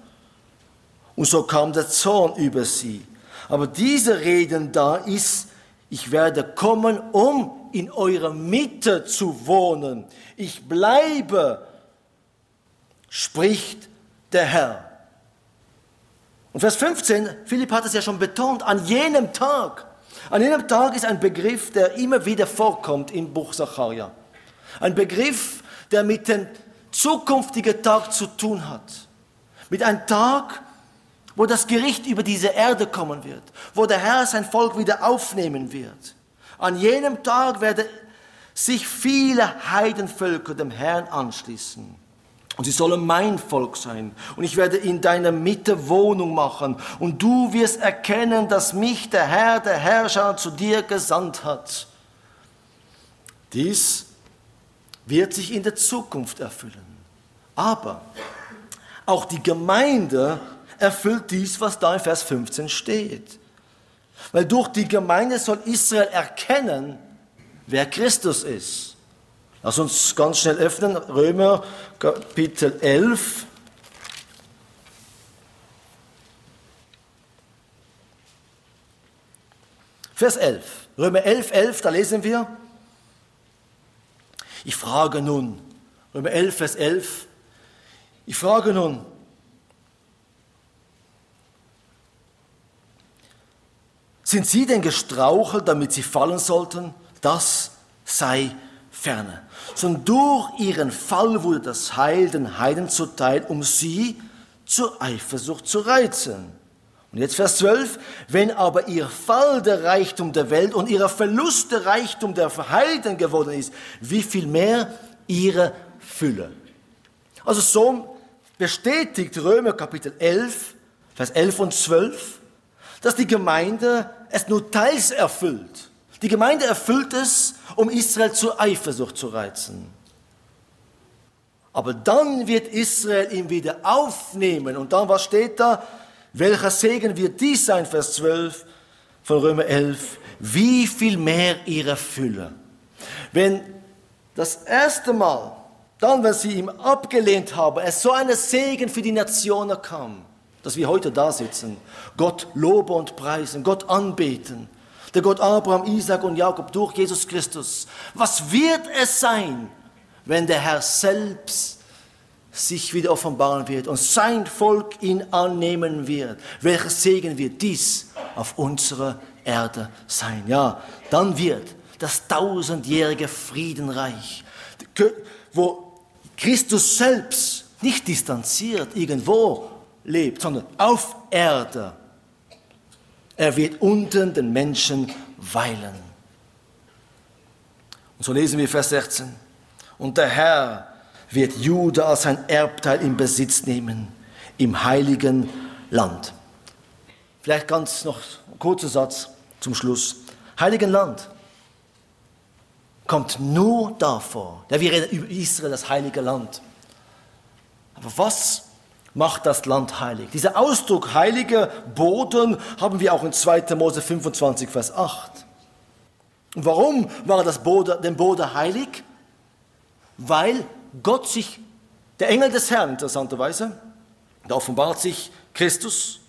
Und so kam der Zorn über sie. Aber diese Reden da ist, ich werde kommen, um in eurer Mitte zu wohnen. Ich bleibe, spricht der Herr. Und Vers 15, Philipp hat es ja schon betont, an jenem Tag. An jenem Tag ist ein Begriff, der immer wieder vorkommt im Buch Sacharja. Ein Begriff, der mit dem zukünftigen Tag zu tun hat. Mit einem Tag, wo das Gericht über diese Erde kommen wird, wo der Herr sein Volk wieder aufnehmen wird. An jenem Tag werden sich viele Heidenvölker dem Herrn anschließen. Und sie sollen mein Volk sein. Und ich werde in deiner Mitte Wohnung machen. Und du wirst erkennen, dass mich der Herr, der Herrscher, zu dir gesandt hat. Dies wird sich in der Zukunft erfüllen. Aber auch die Gemeinde erfüllt dies, was da in Vers 15 steht. Weil durch die Gemeinde soll Israel erkennen, wer Christus ist. Lass uns ganz schnell öffnen, Römer Kapitel 11. Vers 11. Römer 11, 11, da lesen wir. Ich frage nun, Römer 11, Vers 11. Ich frage nun, Sind sie denn gestrauchelt, damit sie fallen sollten? Das sei ferne. Sondern durch ihren Fall wurde das Heil den Heiden zuteil, um sie zur Eifersucht zu reizen. Und jetzt Vers 12. Wenn aber ihr Fall der Reichtum der Welt und ihrer Verlust der Reichtum der Verheilten geworden ist, wie viel mehr ihre Fülle. Also so bestätigt Römer Kapitel 11, Vers 11 und 12, dass die Gemeinde es nur teils erfüllt. Die Gemeinde erfüllt es, um Israel zur Eifersucht zu reizen. Aber dann wird Israel ihn wieder aufnehmen. Und dann, was steht da? Welcher Segen wird dies sein, Vers 12 von Römer 11? Wie viel mehr ihre Fülle. Wenn das erste Mal, dann, wenn sie ihm abgelehnt haben, es so eine Segen für die Nationen kam, dass wir heute da sitzen, Gott loben und preisen, Gott anbeten, der Gott Abraham, Isaac und Jakob durch Jesus Christus. Was wird es sein, wenn der Herr selbst sich wieder offenbaren wird und sein Volk ihn annehmen wird? Welcher Segen wird dies auf unserer Erde sein? Ja, dann wird das tausendjährige Friedenreich, wo Christus selbst nicht distanziert irgendwo lebt, sondern auf Erde. Er wird unten den Menschen weilen. Und so lesen wir Vers 16. Und der Herr wird Juda sein Erbteil in Besitz nehmen im heiligen Land. Vielleicht ganz noch ein kurzer Satz zum Schluss. Heiligen Land kommt nur davor. Ja, wir reden über Israel, das heilige Land. Aber was macht das Land heilig. Dieser Ausdruck heiliger Boden haben wir auch in 2. Mose 25, Vers 8. Und warum war das Boden, den Boden heilig? Weil Gott sich, der Engel des Herrn interessanterweise, da offenbart sich Christus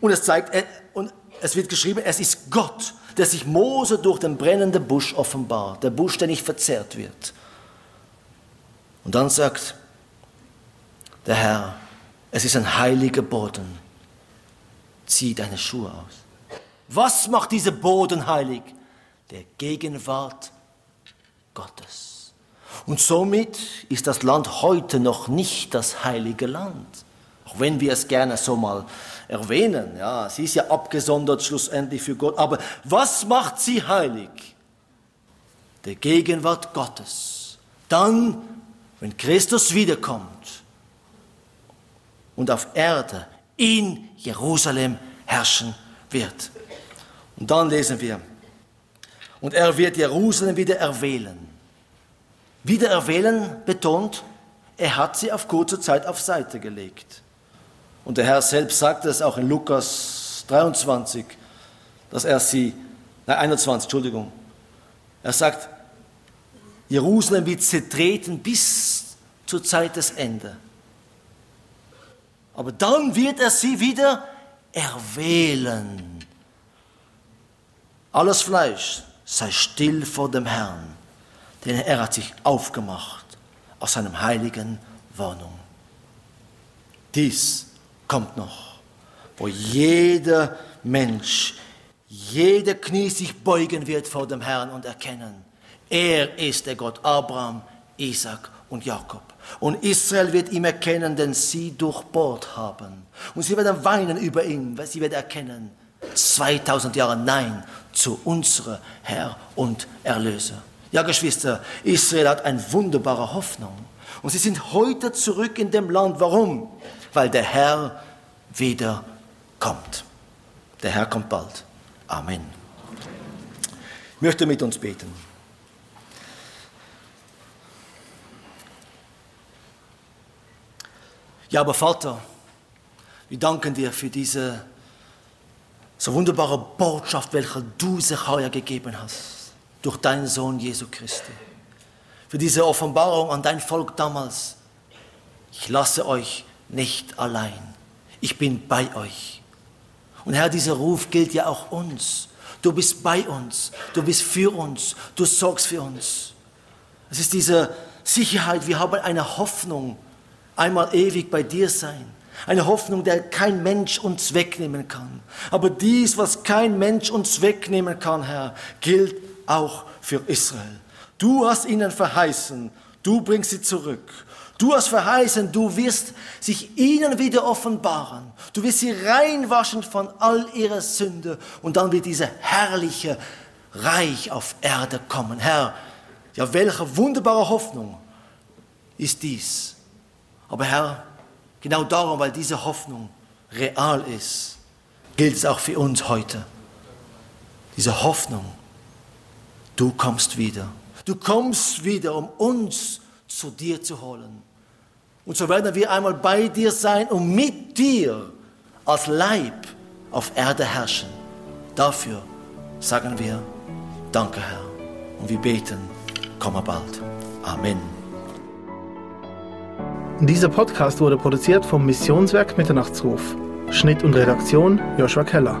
und es zeigt, und es wird geschrieben, es ist Gott, der sich Mose durch den brennenden Busch offenbart, der Busch, der nicht verzehrt wird. Und dann sagt der Herr, es ist ein heiliger Boden. Zieh deine Schuhe aus. Was macht dieser Boden heilig? Der Gegenwart Gottes. Und somit ist das Land heute noch nicht das heilige Land. Auch wenn wir es gerne so mal erwähnen. Ja, sie ist ja abgesondert schlussendlich für Gott. Aber was macht sie heilig? Der Gegenwart Gottes. Dann, wenn Christus wiederkommt, und auf Erde in Jerusalem herrschen wird. Und dann lesen wir, und er wird Jerusalem wieder erwählen. Wieder erwählen betont, er hat sie auf kurze Zeit auf Seite gelegt. Und der Herr selbst sagt es auch in Lukas 23, dass er sie, nein 21, Entschuldigung, er sagt, Jerusalem wird zertreten bis zur Zeit des Ende. Aber dann wird er sie wieder erwählen. Alles Fleisch sei still vor dem Herrn, denn er hat sich aufgemacht aus seinem heiligen Wohnung. Dies kommt noch, wo jeder Mensch, jeder Knie sich beugen wird vor dem Herrn und erkennen, er ist der Gott Abraham, Isaac und Jakob. Und Israel wird ihm erkennen, denn sie durchbohrt haben. Und sie werden weinen über ihn, weil sie werden erkennen, 2000 Jahre Nein zu unserem Herr und Erlöser. Ja, Geschwister, Israel hat eine wunderbare Hoffnung. Und sie sind heute zurück in dem Land. Warum? Weil der Herr wieder kommt. Der Herr kommt bald. Amen. Ich möchte mit uns beten. Ja, aber Vater, wir danken dir für diese so wunderbare Botschaft, welche du Zechariah gegeben hast, durch deinen Sohn Jesu Christi. Für diese Offenbarung an dein Volk damals. Ich lasse euch nicht allein. Ich bin bei euch. Und Herr, dieser Ruf gilt ja auch uns. Du bist bei uns. Du bist für uns. Du sorgst für uns. Es ist diese Sicherheit. Wir haben eine Hoffnung einmal ewig bei dir sein. Eine Hoffnung, der kein Mensch uns wegnehmen kann. Aber dies, was kein Mensch uns wegnehmen kann, Herr, gilt auch für Israel. Du hast ihnen verheißen, du bringst sie zurück. Du hast verheißen, du wirst sich ihnen wieder offenbaren. Du wirst sie reinwaschen von all ihrer Sünde. Und dann wird dieser herrliche Reich auf Erde kommen. Herr, ja, welche wunderbare Hoffnung ist dies? Aber Herr, genau darum, weil diese Hoffnung real ist, gilt es auch für uns heute. Diese Hoffnung, du kommst wieder. Du kommst wieder, um uns zu dir zu holen. Und so werden wir einmal bei dir sein und mit dir als Leib auf Erde herrschen. Dafür sagen wir Danke, Herr. Und wir beten, komme bald. Amen. Dieser Podcast wurde produziert vom Missionswerk Mitternachtsruf. Schnitt und Redaktion Joshua Keller.